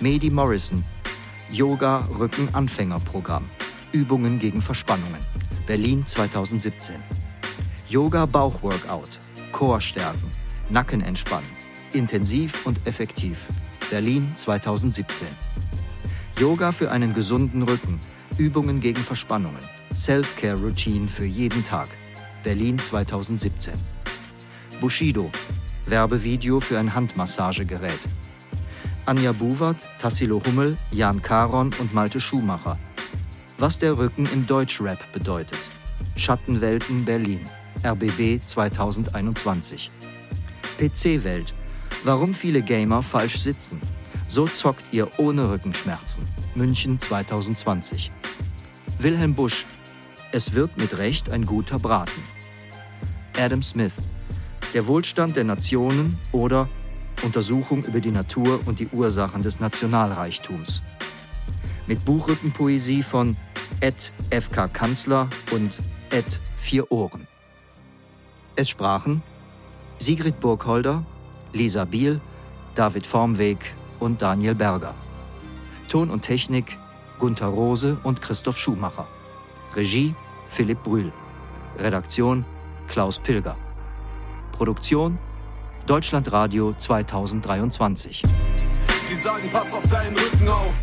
Medi Morrison. Yoga Rücken-Anfängerprogramm. Übungen gegen Verspannungen. Berlin 2017. Yoga Bauchworkout. Core stärken. Nacken entspannen. Intensiv und effektiv. Berlin 2017. Yoga für einen gesunden Rücken. Übungen gegen Verspannungen. Self-Care-Routine für jeden Tag. Berlin 2017. Bushido. Werbevideo für ein Handmassagegerät. Anja Buwert, Tassilo Hummel, Jan Karon und Malte Schumacher. Was der Rücken im Deutschrap bedeutet. Schattenwelten Berlin. RBB 2021. PC-Welt. Warum viele Gamer falsch sitzen. So zockt ihr ohne Rückenschmerzen. München 2020. Wilhelm Busch. Es wird mit Recht ein guter Braten. Adam Smith. Der Wohlstand der Nationen oder Untersuchung über die Natur und die Ursachen des Nationalreichtums. Mit Buchrückenpoesie von Ed F.K. Kanzler und Ed Vier Ohren. Es sprachen Sigrid Burgholder, Lisa Biel, David Formweg und Daniel Berger. Ton und Technik Gunther Rose und Christoph Schumacher. Regie Philipp Brühl. Redaktion Klaus Pilger. Produktion Deutschlandradio 2023. Sie sagen, pass auf deinen Rücken auf.